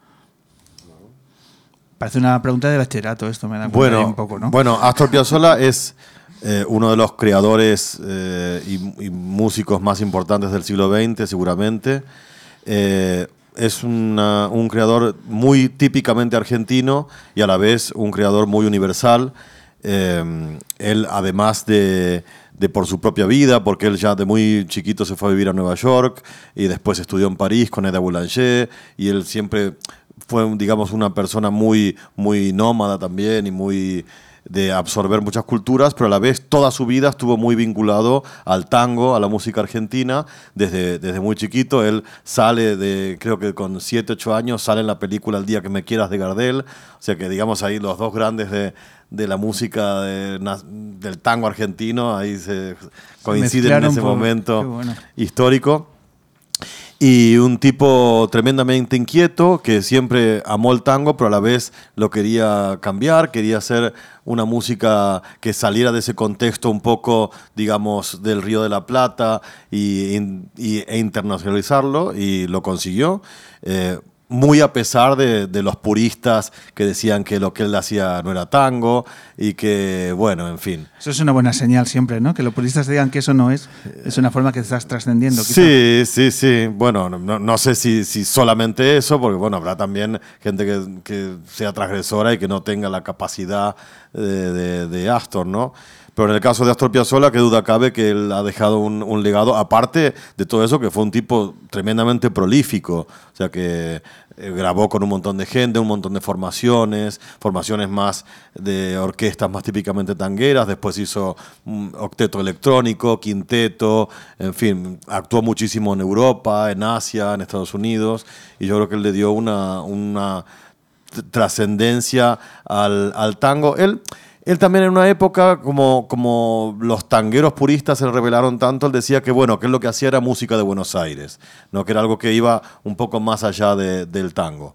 Parece una pregunta de bachillerato esto, me da
Bueno,
un poco, ¿no?
bueno, Astor Piazzolla es eh, uno de los creadores eh, y, y músicos más importantes del siglo XX, seguramente. Eh, es una- un creador muy típicamente argentino y a la vez un creador muy universal. Eh, él, además de, de por su propia vida, porque él ya de muy chiquito se fue a vivir a Nueva York y después estudió en París con Eda Boulanger y él siempre fue, digamos, una persona muy, muy nómada también y muy de absorber muchas culturas, pero a la vez toda su vida estuvo muy vinculado al tango, a la música argentina, desde, desde muy chiquito. Él sale de, creo que con 7, 8 años, sale en la película El día que me quieras de Gardel, o sea que digamos ahí los dos grandes de, de la música de- del tango argentino, ahí se coinciden en ese
por-
momento
bueno.
histórico. Y un tipo tremendamente inquieto que siempre amó el tango, pero a la vez lo quería cambiar, quería hacer una música que saliera de ese contexto un poco, digamos, del Río de la Plata y, e internacionalizarlo, y lo consiguió. Eh, muy a pesar de, de los puristas que decían que lo que él hacía no era tango y que, bueno, en fin.
Eso es una buena señal siempre, ¿no? Que los puristas digan que eso no es. Es una forma que estás trascendiendo.
Sí, sí, sí. Bueno, no, no sé si, si solamente eso, porque bueno, habrá también gente que, que sea transgresora y que no tenga la capacidad de, de- de Astor, ¿no? Pero en el caso de Astor Piazzolla, qué duda cabe que él ha dejado un, legado, aparte de todo eso, que fue un tipo tremendamente prolífico. O sea, que eh, grabó con un montón de gente, un montón de formaciones, formaciones más de orquestas más típicamente tangueras, después hizo un octeto electrónico, quinteto, en fin, actuó muchísimo en Europa, en Asia, en Estados Unidos, y yo creo que él le dio una, una tr- trascendencia al, al tango. Él, él también en una época, como, como los tangueros puristas se revelaron tanto, él decía que bueno, que lo que hacía era música de Buenos Aires, ¿no? que era algo que iba un poco más allá de- del tango.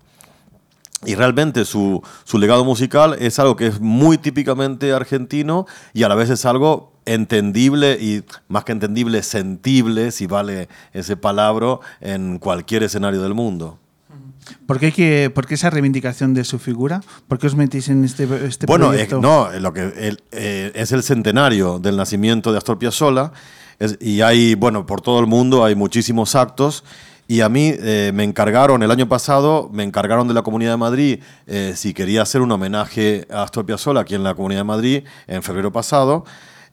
Y realmente su, su legado musical es algo que es muy típicamente argentino y a la vez es algo entendible y más que entendible, sentible, si vale ese palabra, en cualquier escenario del mundo.
¿Por qué, que, ¿Por qué esa reivindicación de su figura? ¿Por qué os metís en este, este
bueno,
proyecto?
eh, no, lo que el- eh, es el centenario del nacimiento de Astor Piazzolla es- y hay, bueno, por todo el mundo hay muchísimos actos y a mí eh, me encargaron el año pasado, me encargaron de la Comunidad de Madrid eh, si quería hacer un homenaje a Astor Piazzolla aquí en la Comunidad de Madrid en febrero pasado.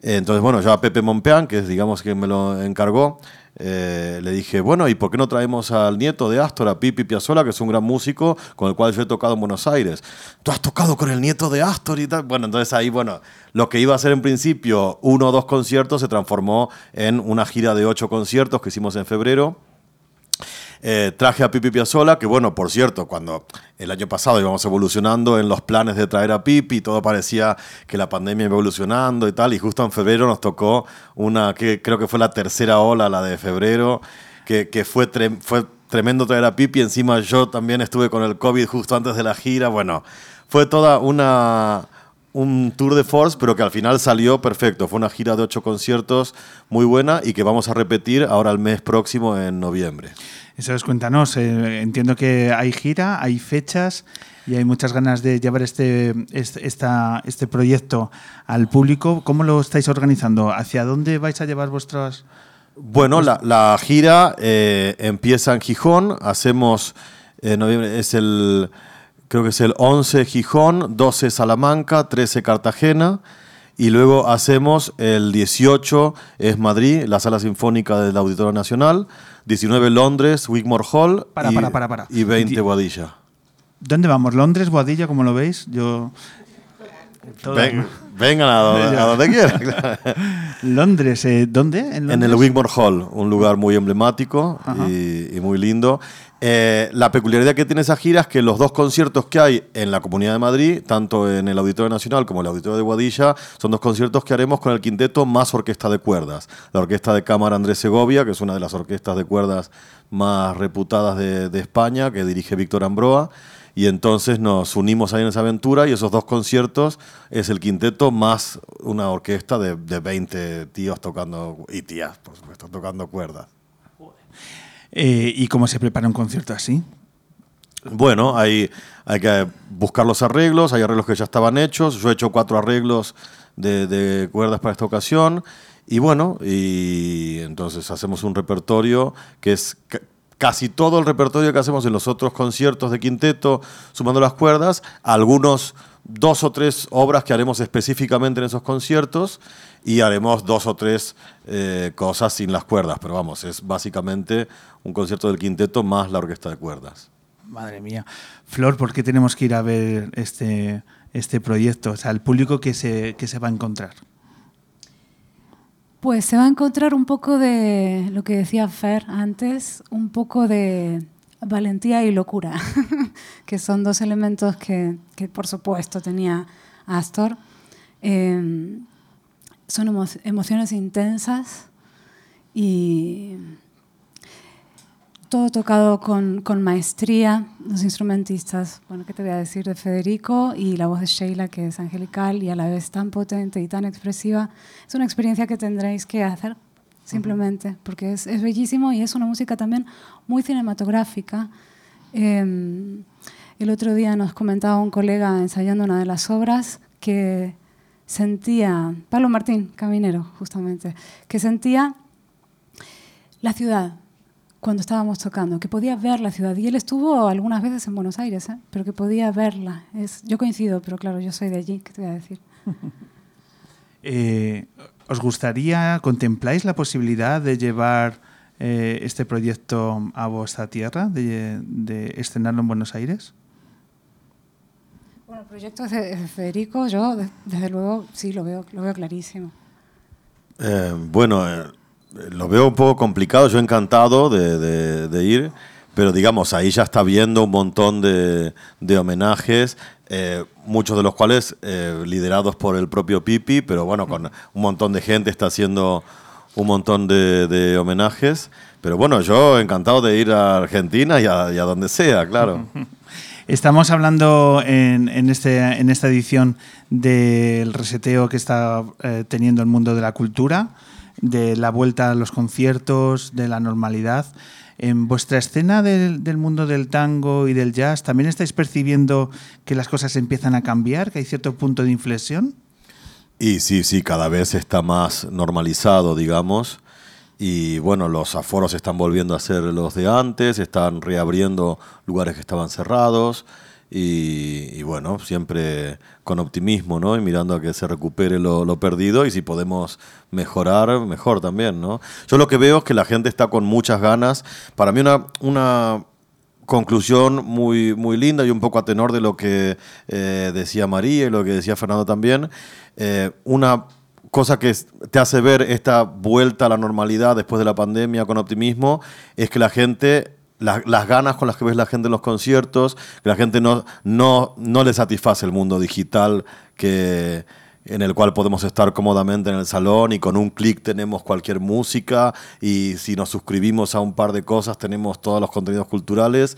Eh, Entonces, bueno, yo a Pepe Monpeán, que es, digamos, que me lo encargó, eh, le dije, bueno, ¿y por qué no traemos al nieto de Astor, a Pipi Piazzolla, que es un gran músico con el cual yo he tocado en Buenos Aires? ¿Tú has tocado con el nieto de Astor y tal? Bueno, entonces ahí, bueno, lo que iba a ser en principio uno o dos conciertos se transformó en una gira de ocho conciertos que hicimos en febrero. Eh, traje a Pipi Piazzolla, que bueno, por cierto, cuando el año pasado íbamos evolucionando en los planes de traer a Pipi, todo parecía que la pandemia iba evolucionando y tal, y justo en febrero nos tocó una, que creo que fue la tercera ola, la de febrero, que, que fue, tre- fue tremendo traer a Pipi, encima yo también estuve con el COVID justo antes de la gira, bueno, fue toda una un tour de force, pero que al final salió perfecto. Fue una gira de ocho conciertos muy buena y que vamos a repetir ahora el mes próximo en noviembre.
Eso es, cuéntanos. eh, entiendo que hay gira, hay fechas y hay muchas ganas de llevar este, este, esta- este proyecto al público. ¿Cómo lo estáis organizando? ¿Hacia dónde vais a llevar vuestros...?
Bueno, la, la gira eh, empieza en Gijón, hacemos, en noviembre, es el, creo que es el 11 Gijón, 12 Salamanca, 13 Cartagena, y luego hacemos el 18 es Madrid, la Sala Sinfónica del Auditorio Nacional, 19 Londres, Wigmore Hall,
Para,
y,
para, para, para.
y 20
Enti-
Boadilla.
¿Dónde vamos? ¿Londres, Boadilla, como lo veis? Yo...
Ven- vengan a donde, a donde quieran.
Londres, eh, ¿dónde?
En
Londres?
el Wigmore Hall, un lugar muy emblemático y, y muy lindo. Eh, la peculiaridad que tiene esa gira es que los dos conciertos que hay en la Comunidad de Madrid, tanto en el Auditorio Nacional como en el Auditorio de Guadilla, son dos conciertos que haremos con el quinteto más orquesta de cuerdas. La Orquesta de Cámara Andrés Segovia, que es una de las orquestas de cuerdas más reputadas de, España, que dirige Víctor Ambroa. Y entonces nos unimos ahí en esa aventura y esos dos conciertos es el quinteto más una orquesta de, de 20 tíos tocando, y tías, por supuesto, tocando cuerdas.
Eh, ¿Y cómo se prepara un concierto así?
Bueno, hay, hay que buscar los arreglos, hay arreglos que ya estaban hechos, yo he hecho cuatro arreglos de, de cuerdas para esta ocasión. Y bueno, y entonces hacemos un repertorio que es ca- casi todo el repertorio que hacemos en los otros conciertos de quinteto, sumando las cuerdas, algunos dos o tres obras que haremos específicamente en esos conciertos y haremos dos o tres eh, cosas sin las cuerdas, pero vamos, es básicamente un concierto del quinteto más la orquesta de cuerdas.
Madre mía. Flor, ¿por qué tenemos que ir a ver este, este proyecto? O sea, el público que se, que se va a encontrar.
Pues se va a encontrar un poco de lo que decía Fer antes, un poco de valentía y locura, que son dos elementos que, que, por supuesto tenía Astor. Eh, son emo- emociones intensas y todo tocado con, con maestría, los instrumentistas, bueno, ¿qué te voy a decir de Federico? Y la voz de Sheila, que es angelical y a la vez tan potente y tan expresiva. Es una experiencia que tendréis que hacer, simplemente, porque es, es bellísimo y es una música también muy cinematográfica. Eh, el otro día nos comentaba un colega ensayando una de las obras que sentía, Pablo Martín, caminero, justamente, que sentía la ciudad cuando estábamos tocando, que podía ver la ciudad. Y él estuvo algunas veces en Buenos Aires, ¿eh? pero que podía verla. Es, yo coincido, pero claro, yo soy de allí, ¿qué te voy a decir?
Eh, ¿Os gustaría, contempláis la posibilidad de llevar eh, este proyecto a vuestra tierra, de, de estrenarlo en Buenos Aires?
Bueno, el proyecto de de Federico, yo de- desde luego sí lo veo, lo veo clarísimo.
Eh, bueno, eh, lo veo un poco complicado. Yo encantado de, de- de ir, pero digamos, ahí ya está viendo un montón de, de homenajes, eh, muchos de los cuales eh, liderados por el propio Pipi, pero bueno, con un montón de gente está haciendo un montón de, de homenajes. Pero bueno, yo encantado de ir a Argentina y a, y a donde sea, claro.
Estamos hablando en, en, este, en esta edición del reseteo que está eh, teniendo el mundo de la cultura, de la vuelta a los conciertos, de la normalidad. En vuestra escena del, del, mundo del tango y del jazz, ¿también estáis percibiendo que las cosas empiezan a cambiar, que hay cierto punto de inflexión?
Y sí, sí, cada vez está más normalizado, digamos. Y bueno, los aforos están volviendo a ser los de antes, están reabriendo lugares que estaban cerrados. Y, bueno, siempre con optimismo, ¿no? Y mirando a que se recupere lo, lo, perdido y si podemos mejorar, mejor también, ¿no? Yo lo que veo es que la gente está con muchas ganas. Para mí una, una conclusión muy, muy linda y un poco a tenor de lo que eh, decía María y lo que decía Fernando también. Eh, una cosa que te hace ver esta vuelta a la normalidad después de la pandemia con optimismo es que la gente las, las, ganas con las que ves la gente en los conciertos, que la gente no, no, no le satisface el mundo digital que, en el cual podemos estar cómodamente en el salón y con un clic tenemos cualquier música y si nos suscribimos a un par de cosas tenemos todos los contenidos culturales.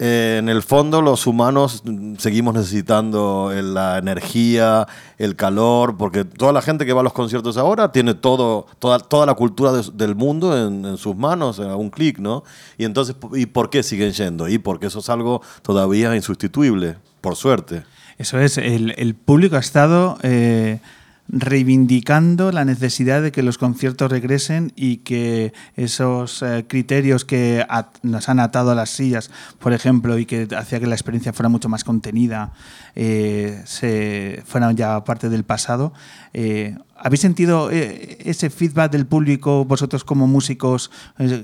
Eh, en el fondo los humanos seguimos necesitando la energía, el calor, porque toda la gente que va a los conciertos ahora tiene todo, toda, la cultura de, del mundo en, sus manos, a un clic, ¿no? Y entonces, ¿y por qué siguen yendo? Y porque eso es algo todavía insustituible, por suerte.
Eso es, el, el público ha estado eh, reivindicando la necesidad de que los conciertos regresen y que esos eh, criterios que nos han atado a las sillas, por ejemplo, y que hacía que la experiencia fuera mucho más contenida, eh, se fueran ya parte del pasado. Eh, ¿Habéis sentido ese feedback del público, vosotros como músicos,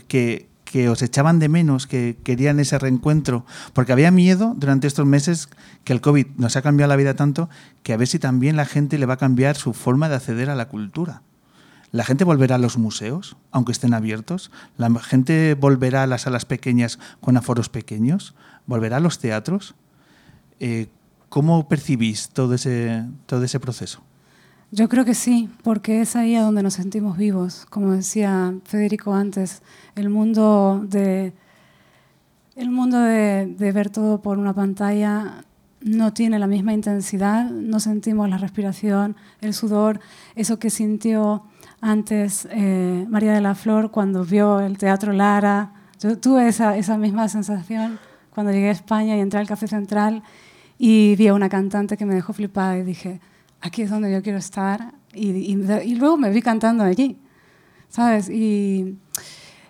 que, que os echaban de menos, que querían ese reencuentro, porque había miedo durante estos meses que el COVID nos ha cambiado la vida tanto que a ver si también la gente le va a cambiar su forma de acceder a la cultura. La gente volverá a los museos, aunque estén abiertos. La gente volverá a las salas pequeñas con aforos pequeños. Volverá a los teatros. Eh, ¿Cómo percibís todo ese, todo ese proceso?
Yo creo que sí, porque es ahí a donde nos sentimos vivos. Como decía Federico antes, el mundo de, el mundo de, de, ver todo por una pantalla no tiene la misma intensidad, no sentimos la respiración, el sudor, eso que sintió antes eh, María de la Flor cuando vio el Teatro Lara. Yo tuve esa, esa misma sensación cuando llegué a España y entré al Café Central y vi a una cantante que me dejó flipada y dije, aquí es donde yo quiero estar. Y, y, y, luego me vi cantando allí, ¿sabes? Y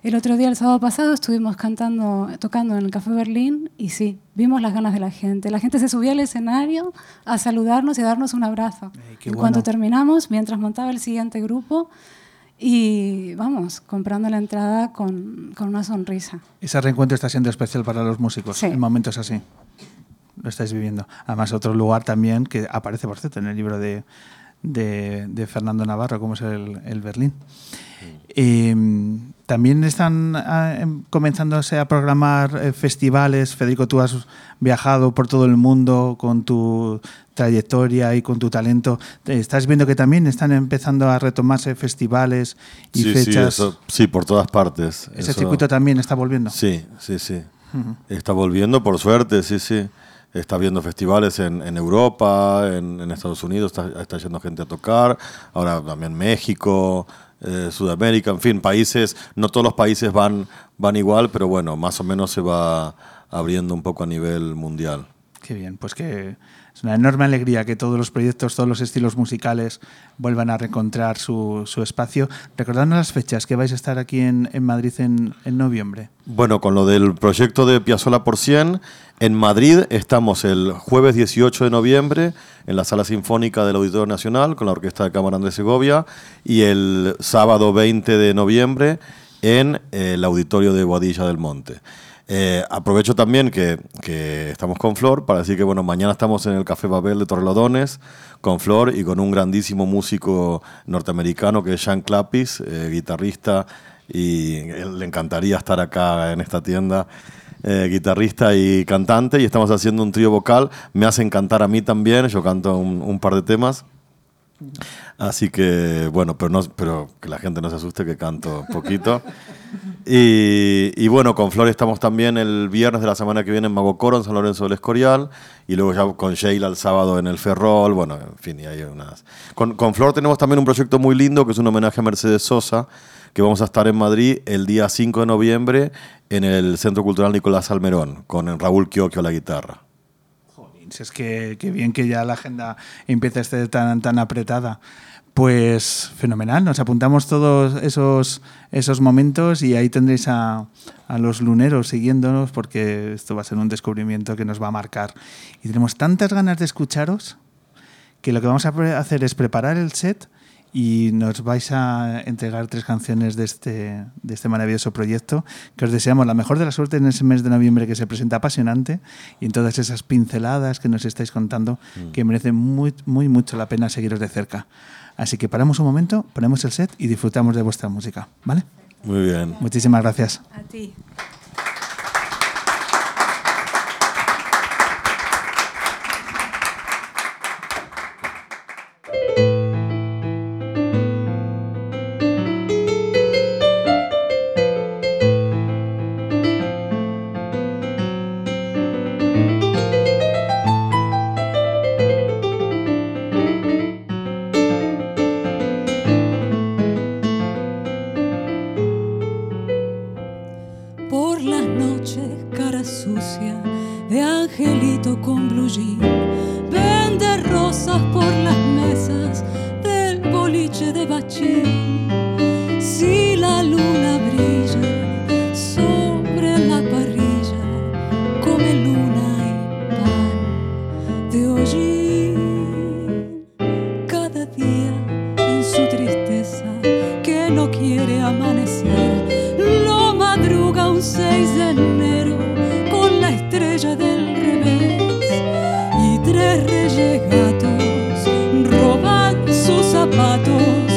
el otro día, el sábado pasado, estuvimos cantando, tocando en el Café Berlín y sí, vimos las ganas de la gente. La gente se subía al escenario a saludarnos y a darnos un abrazo.
Eh,
en cuanto bueno. terminamos, mientras montaba el siguiente grupo, y vamos, comprando la entrada con, con, una sonrisa.
Ese reencuentro está siendo especial para los músicos
sí.
en momentos así lo estáis viviendo. Además, otro lugar también que aparece, por cierto, en el libro de, de, de Fernando Navarro, como es el, el Berlín. Eh, también están eh, comenzándose a programar eh, festivales. Federico, tú has viajado por todo el mundo con tu trayectoria y con tu talento. ¿Estás viendo que también están empezando a retomarse festivales y
sí,
fechas?
Sí, eso, sí, por todas partes.
¿Ese eso, circuito también está volviendo?
Sí, sí, sí. Uh -huh. Está volviendo, por suerte, sí, sí está viendo festivales en, en Europa, en, Estados Unidos, está, está, yendo gente a tocar, ahora también México, eh, Sudamérica, en fin, países, no todos los países van, van igual, pero bueno, más o menos se va abriendo un poco a nivel mundial.
Qué bien, pues que es una enorme alegría que todos los proyectos, todos los estilos musicales vuelvan a reencontrar su, espacio. Recordadnos las fechas que vais a estar aquí en, Madrid en, en, noviembre.
Bueno, con lo del proyecto de Piazzola por 100, en Madrid estamos el jueves 18 de noviembre en la Sala Sinfónica del Auditorio Nacional con la Orquesta de Cámara de Segovia y el sábado 20 de noviembre en el Auditorio de Boadilla del Monte. Eh, aprovecho también que, que, estamos con Flor para decir que bueno, mañana estamos en el Café Babel de Torrelodones con Flor y con un grandísimo músico norteamericano que es Sean Clapis, eh, guitarrista, y le encantaría estar acá en esta tienda. Eh, guitarrista y cantante, y estamos haciendo un trío vocal. Me hacen cantar a mí también, yo canto un, un par de temas. Así que, bueno, pero, no, pero que la gente no se asuste que canto poquito. Y, y bueno, con Flor estamos también el viernes de la semana que viene en Mago Coro, en San Lorenzo del Escorial, y luego ya con Sheila el sábado en el Ferrol, bueno, en fin, y hay unas... Con, con Flor tenemos también un proyecto muy lindo que es un homenaje a Mercedes Sosa, que vamos a estar en Madrid el día 5 de noviembre en el Centro Cultural Nicolás Almerón, con Raúl Quioquio a la guitarra.
Es que, que bien que ya la agenda empieza a estar tan, tan apretada. Pues fenomenal, nos apuntamos todos esos, esos momentos y ahí tendréis a, a los luneros siguiéndonos porque esto va a ser un descubrimiento que nos va a marcar. Y tenemos tantas ganas de escucharos que lo que vamos a hacer es preparar el set y nos vais a entregar tres canciones de este, de este maravilloso proyecto que os deseamos la mejor de la suerte en ese mes de noviembre que se presenta apasionante y en todas esas pinceladas que nos estáis contando que merecen muy, muy mucho la pena seguiros de cerca. Así que paramos un momento, ponemos el set y disfrutamos de vuestra música, ¿vale?
Muy bien.
Muchísimas gracias.
A ti.
Senhor.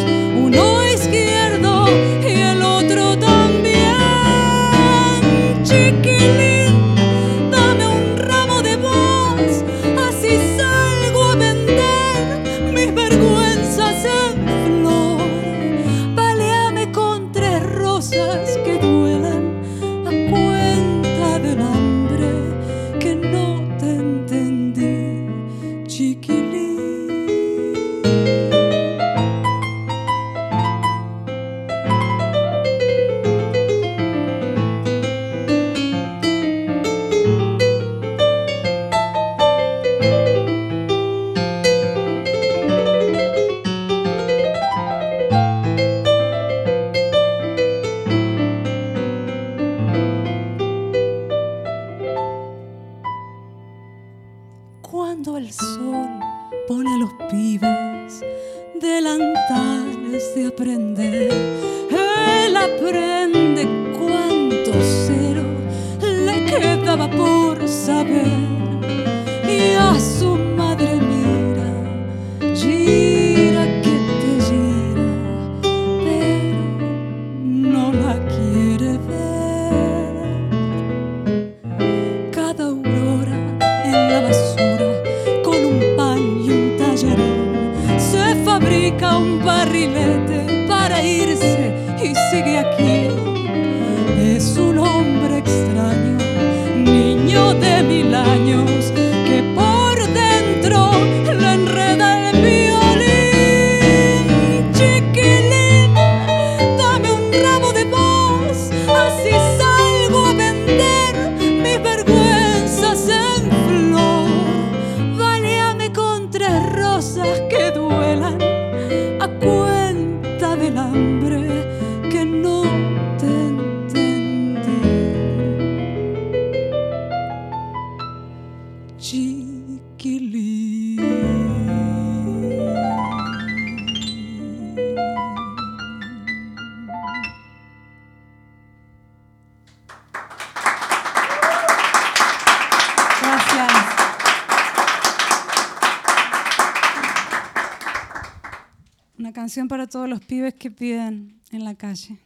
Los pibes que
piden en la calle.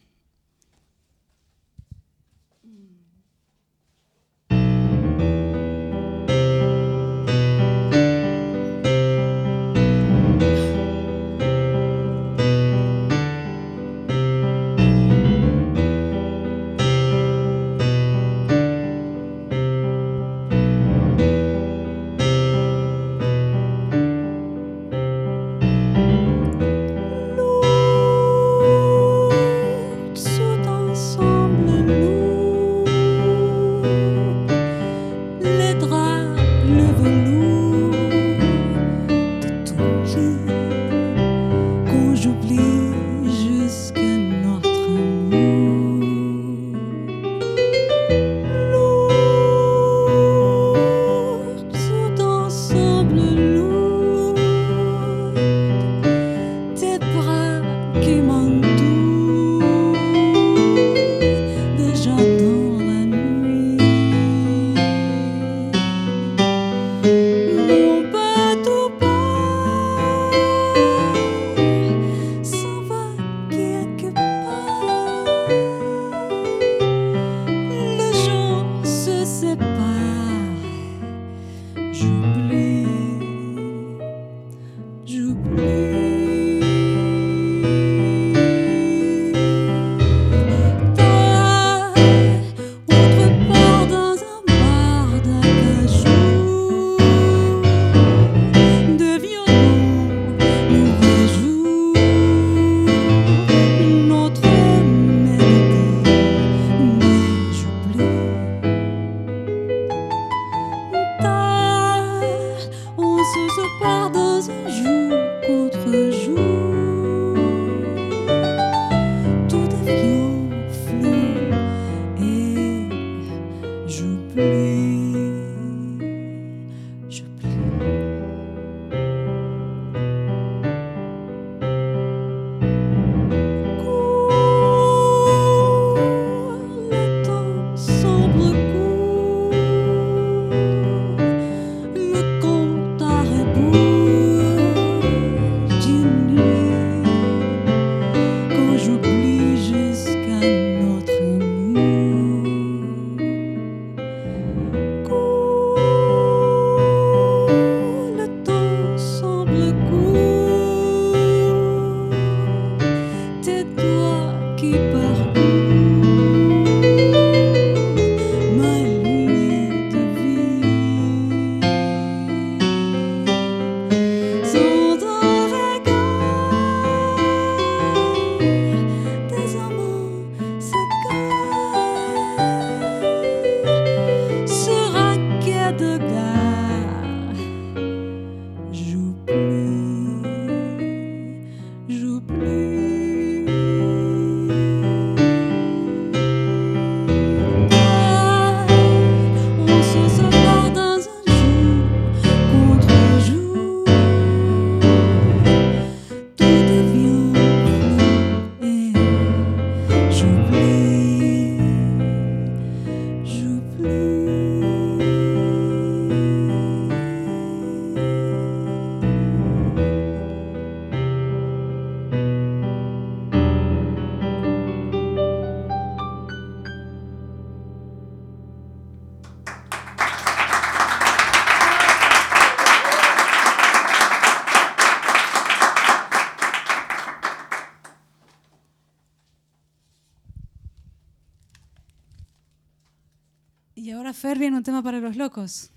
Un
tema para los locos.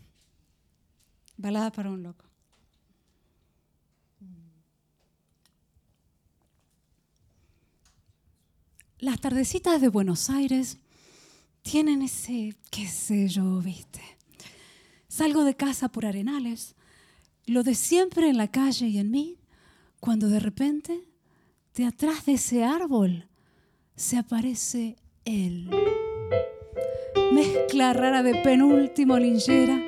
Balada para un loco. Las tardecitas de Buenos Aires tienen ese, qué sé yo, viste. Salgo de casa por arenales, lo de siempre en la calle y en mí, cuando de repente, de atrás de ese árbol, se aparece él. Mezcla rara de penúltimo linchera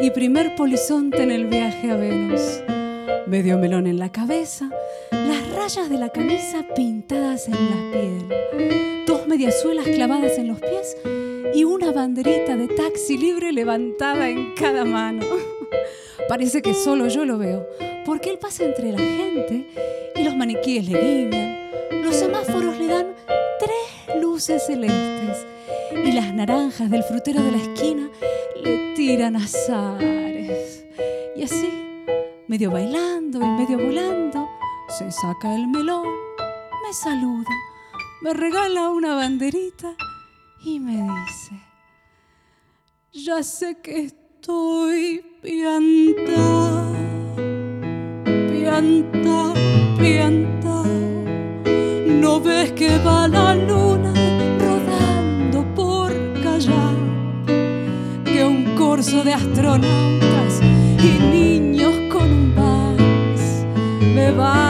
y primer polizonte en el viaje a Venus. Medio melón en la cabeza, las rayas de la camisa pintadas en la piel, dos mediasuelas clavadas en los pies y una banderita de taxi libre levantada en cada mano. Parece que solo yo lo veo, porque él pasa entre la gente y los maniquíes le guiñan, los semáforos le dan tres luces celestes y las naranjas del frutero de la esquina le tiran azares. Y así, medio bailando y medio volando, se saca el melón, me saluda, me regala una banderita y me dice, ya sé que estoy pianta, pianta, pianta, no ves que va la luna corso de astronautas y niños con un me baila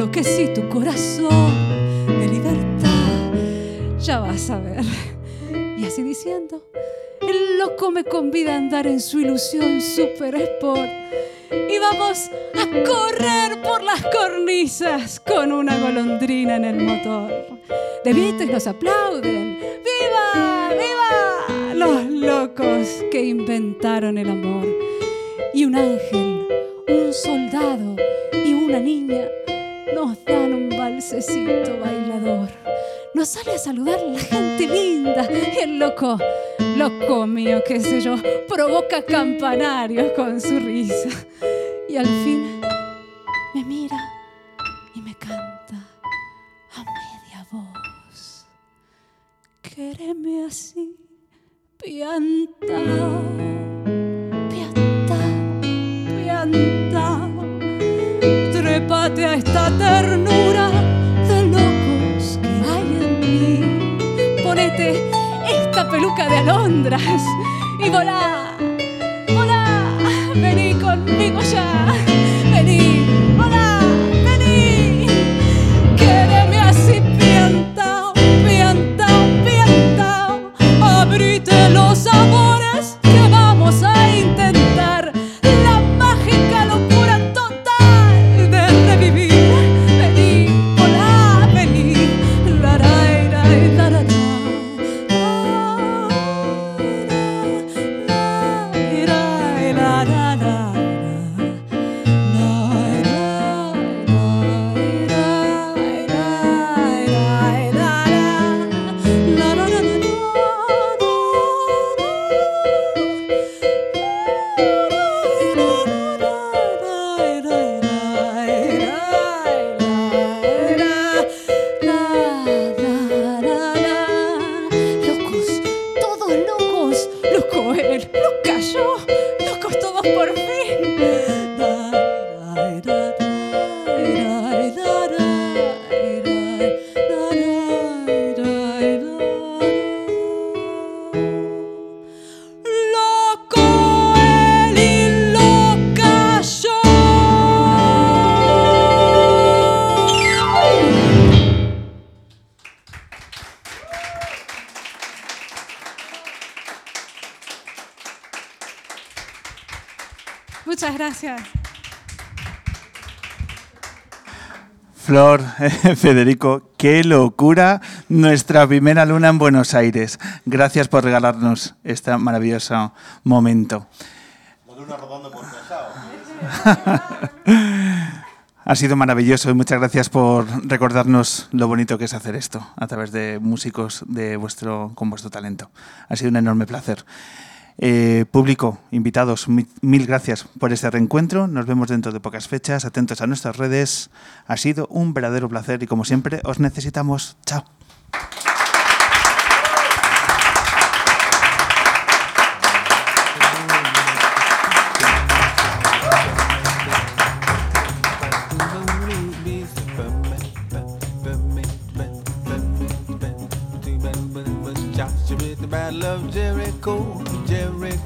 enloquecí tu corazón de libertad, ya vas a ver. Y así diciendo, el loco me convida a andar en su ilusión super sport. Y vamos a correr por las cornisas con una golondrina en el motor. De Beatles nos aplauden. ¡Viva! ¡Viva! Los locos que inventaron el amor. Y un ángel, un soldado y una niña nos dan un balsecito bailador. Nos sale a saludar la gente linda el loco, loco mío, qué sé yo, provoca campanarios con su risa. Y al fin me mira y me canta a media voz. Quéreme así, piantao, piantao, piantao. Trépate a esta ternura de locos que hay en mí. Ponete esta peluca de alondras y volá,
Federico, qué locura nuestra primera luna en Buenos Aires. Gracias por regalarnos este maravilloso momento. Ha sido maravilloso y muchas gracias por recordarnos lo bonito que es hacer esto a través de músicos de vuestro, con vuestro talento. Ha sido un enorme placer. Eh, público, invitados, mi- mil gracias por este reencuentro. Nos vemos dentro de pocas fechas. Atentos a nuestras redes. Ha sido un verdadero placer y como siempre os necesitamos. Chao.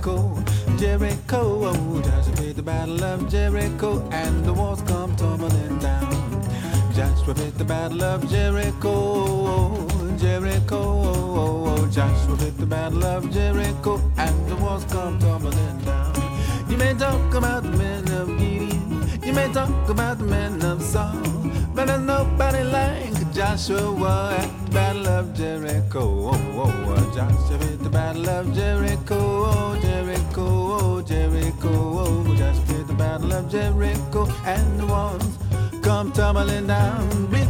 Jericho, Jericho. Oh, Joshua with the battle of Jericho, and the walls come tumbling down. Joshua with the battle of Jericho, Jericho. Oh, Joshua with the battle of Jericho, and the walls come tumbling down. You may talk about the men of Gideon, you may talk about the men of Saul, but there's nobody like Joshua at the battle of Jericho. Oh, oh, oh, Joshua at the battle of Jericho. Oh, Jericho, oh, Jericho, oh, Joshua at the battle of Jericho, and the walls come tumbling down.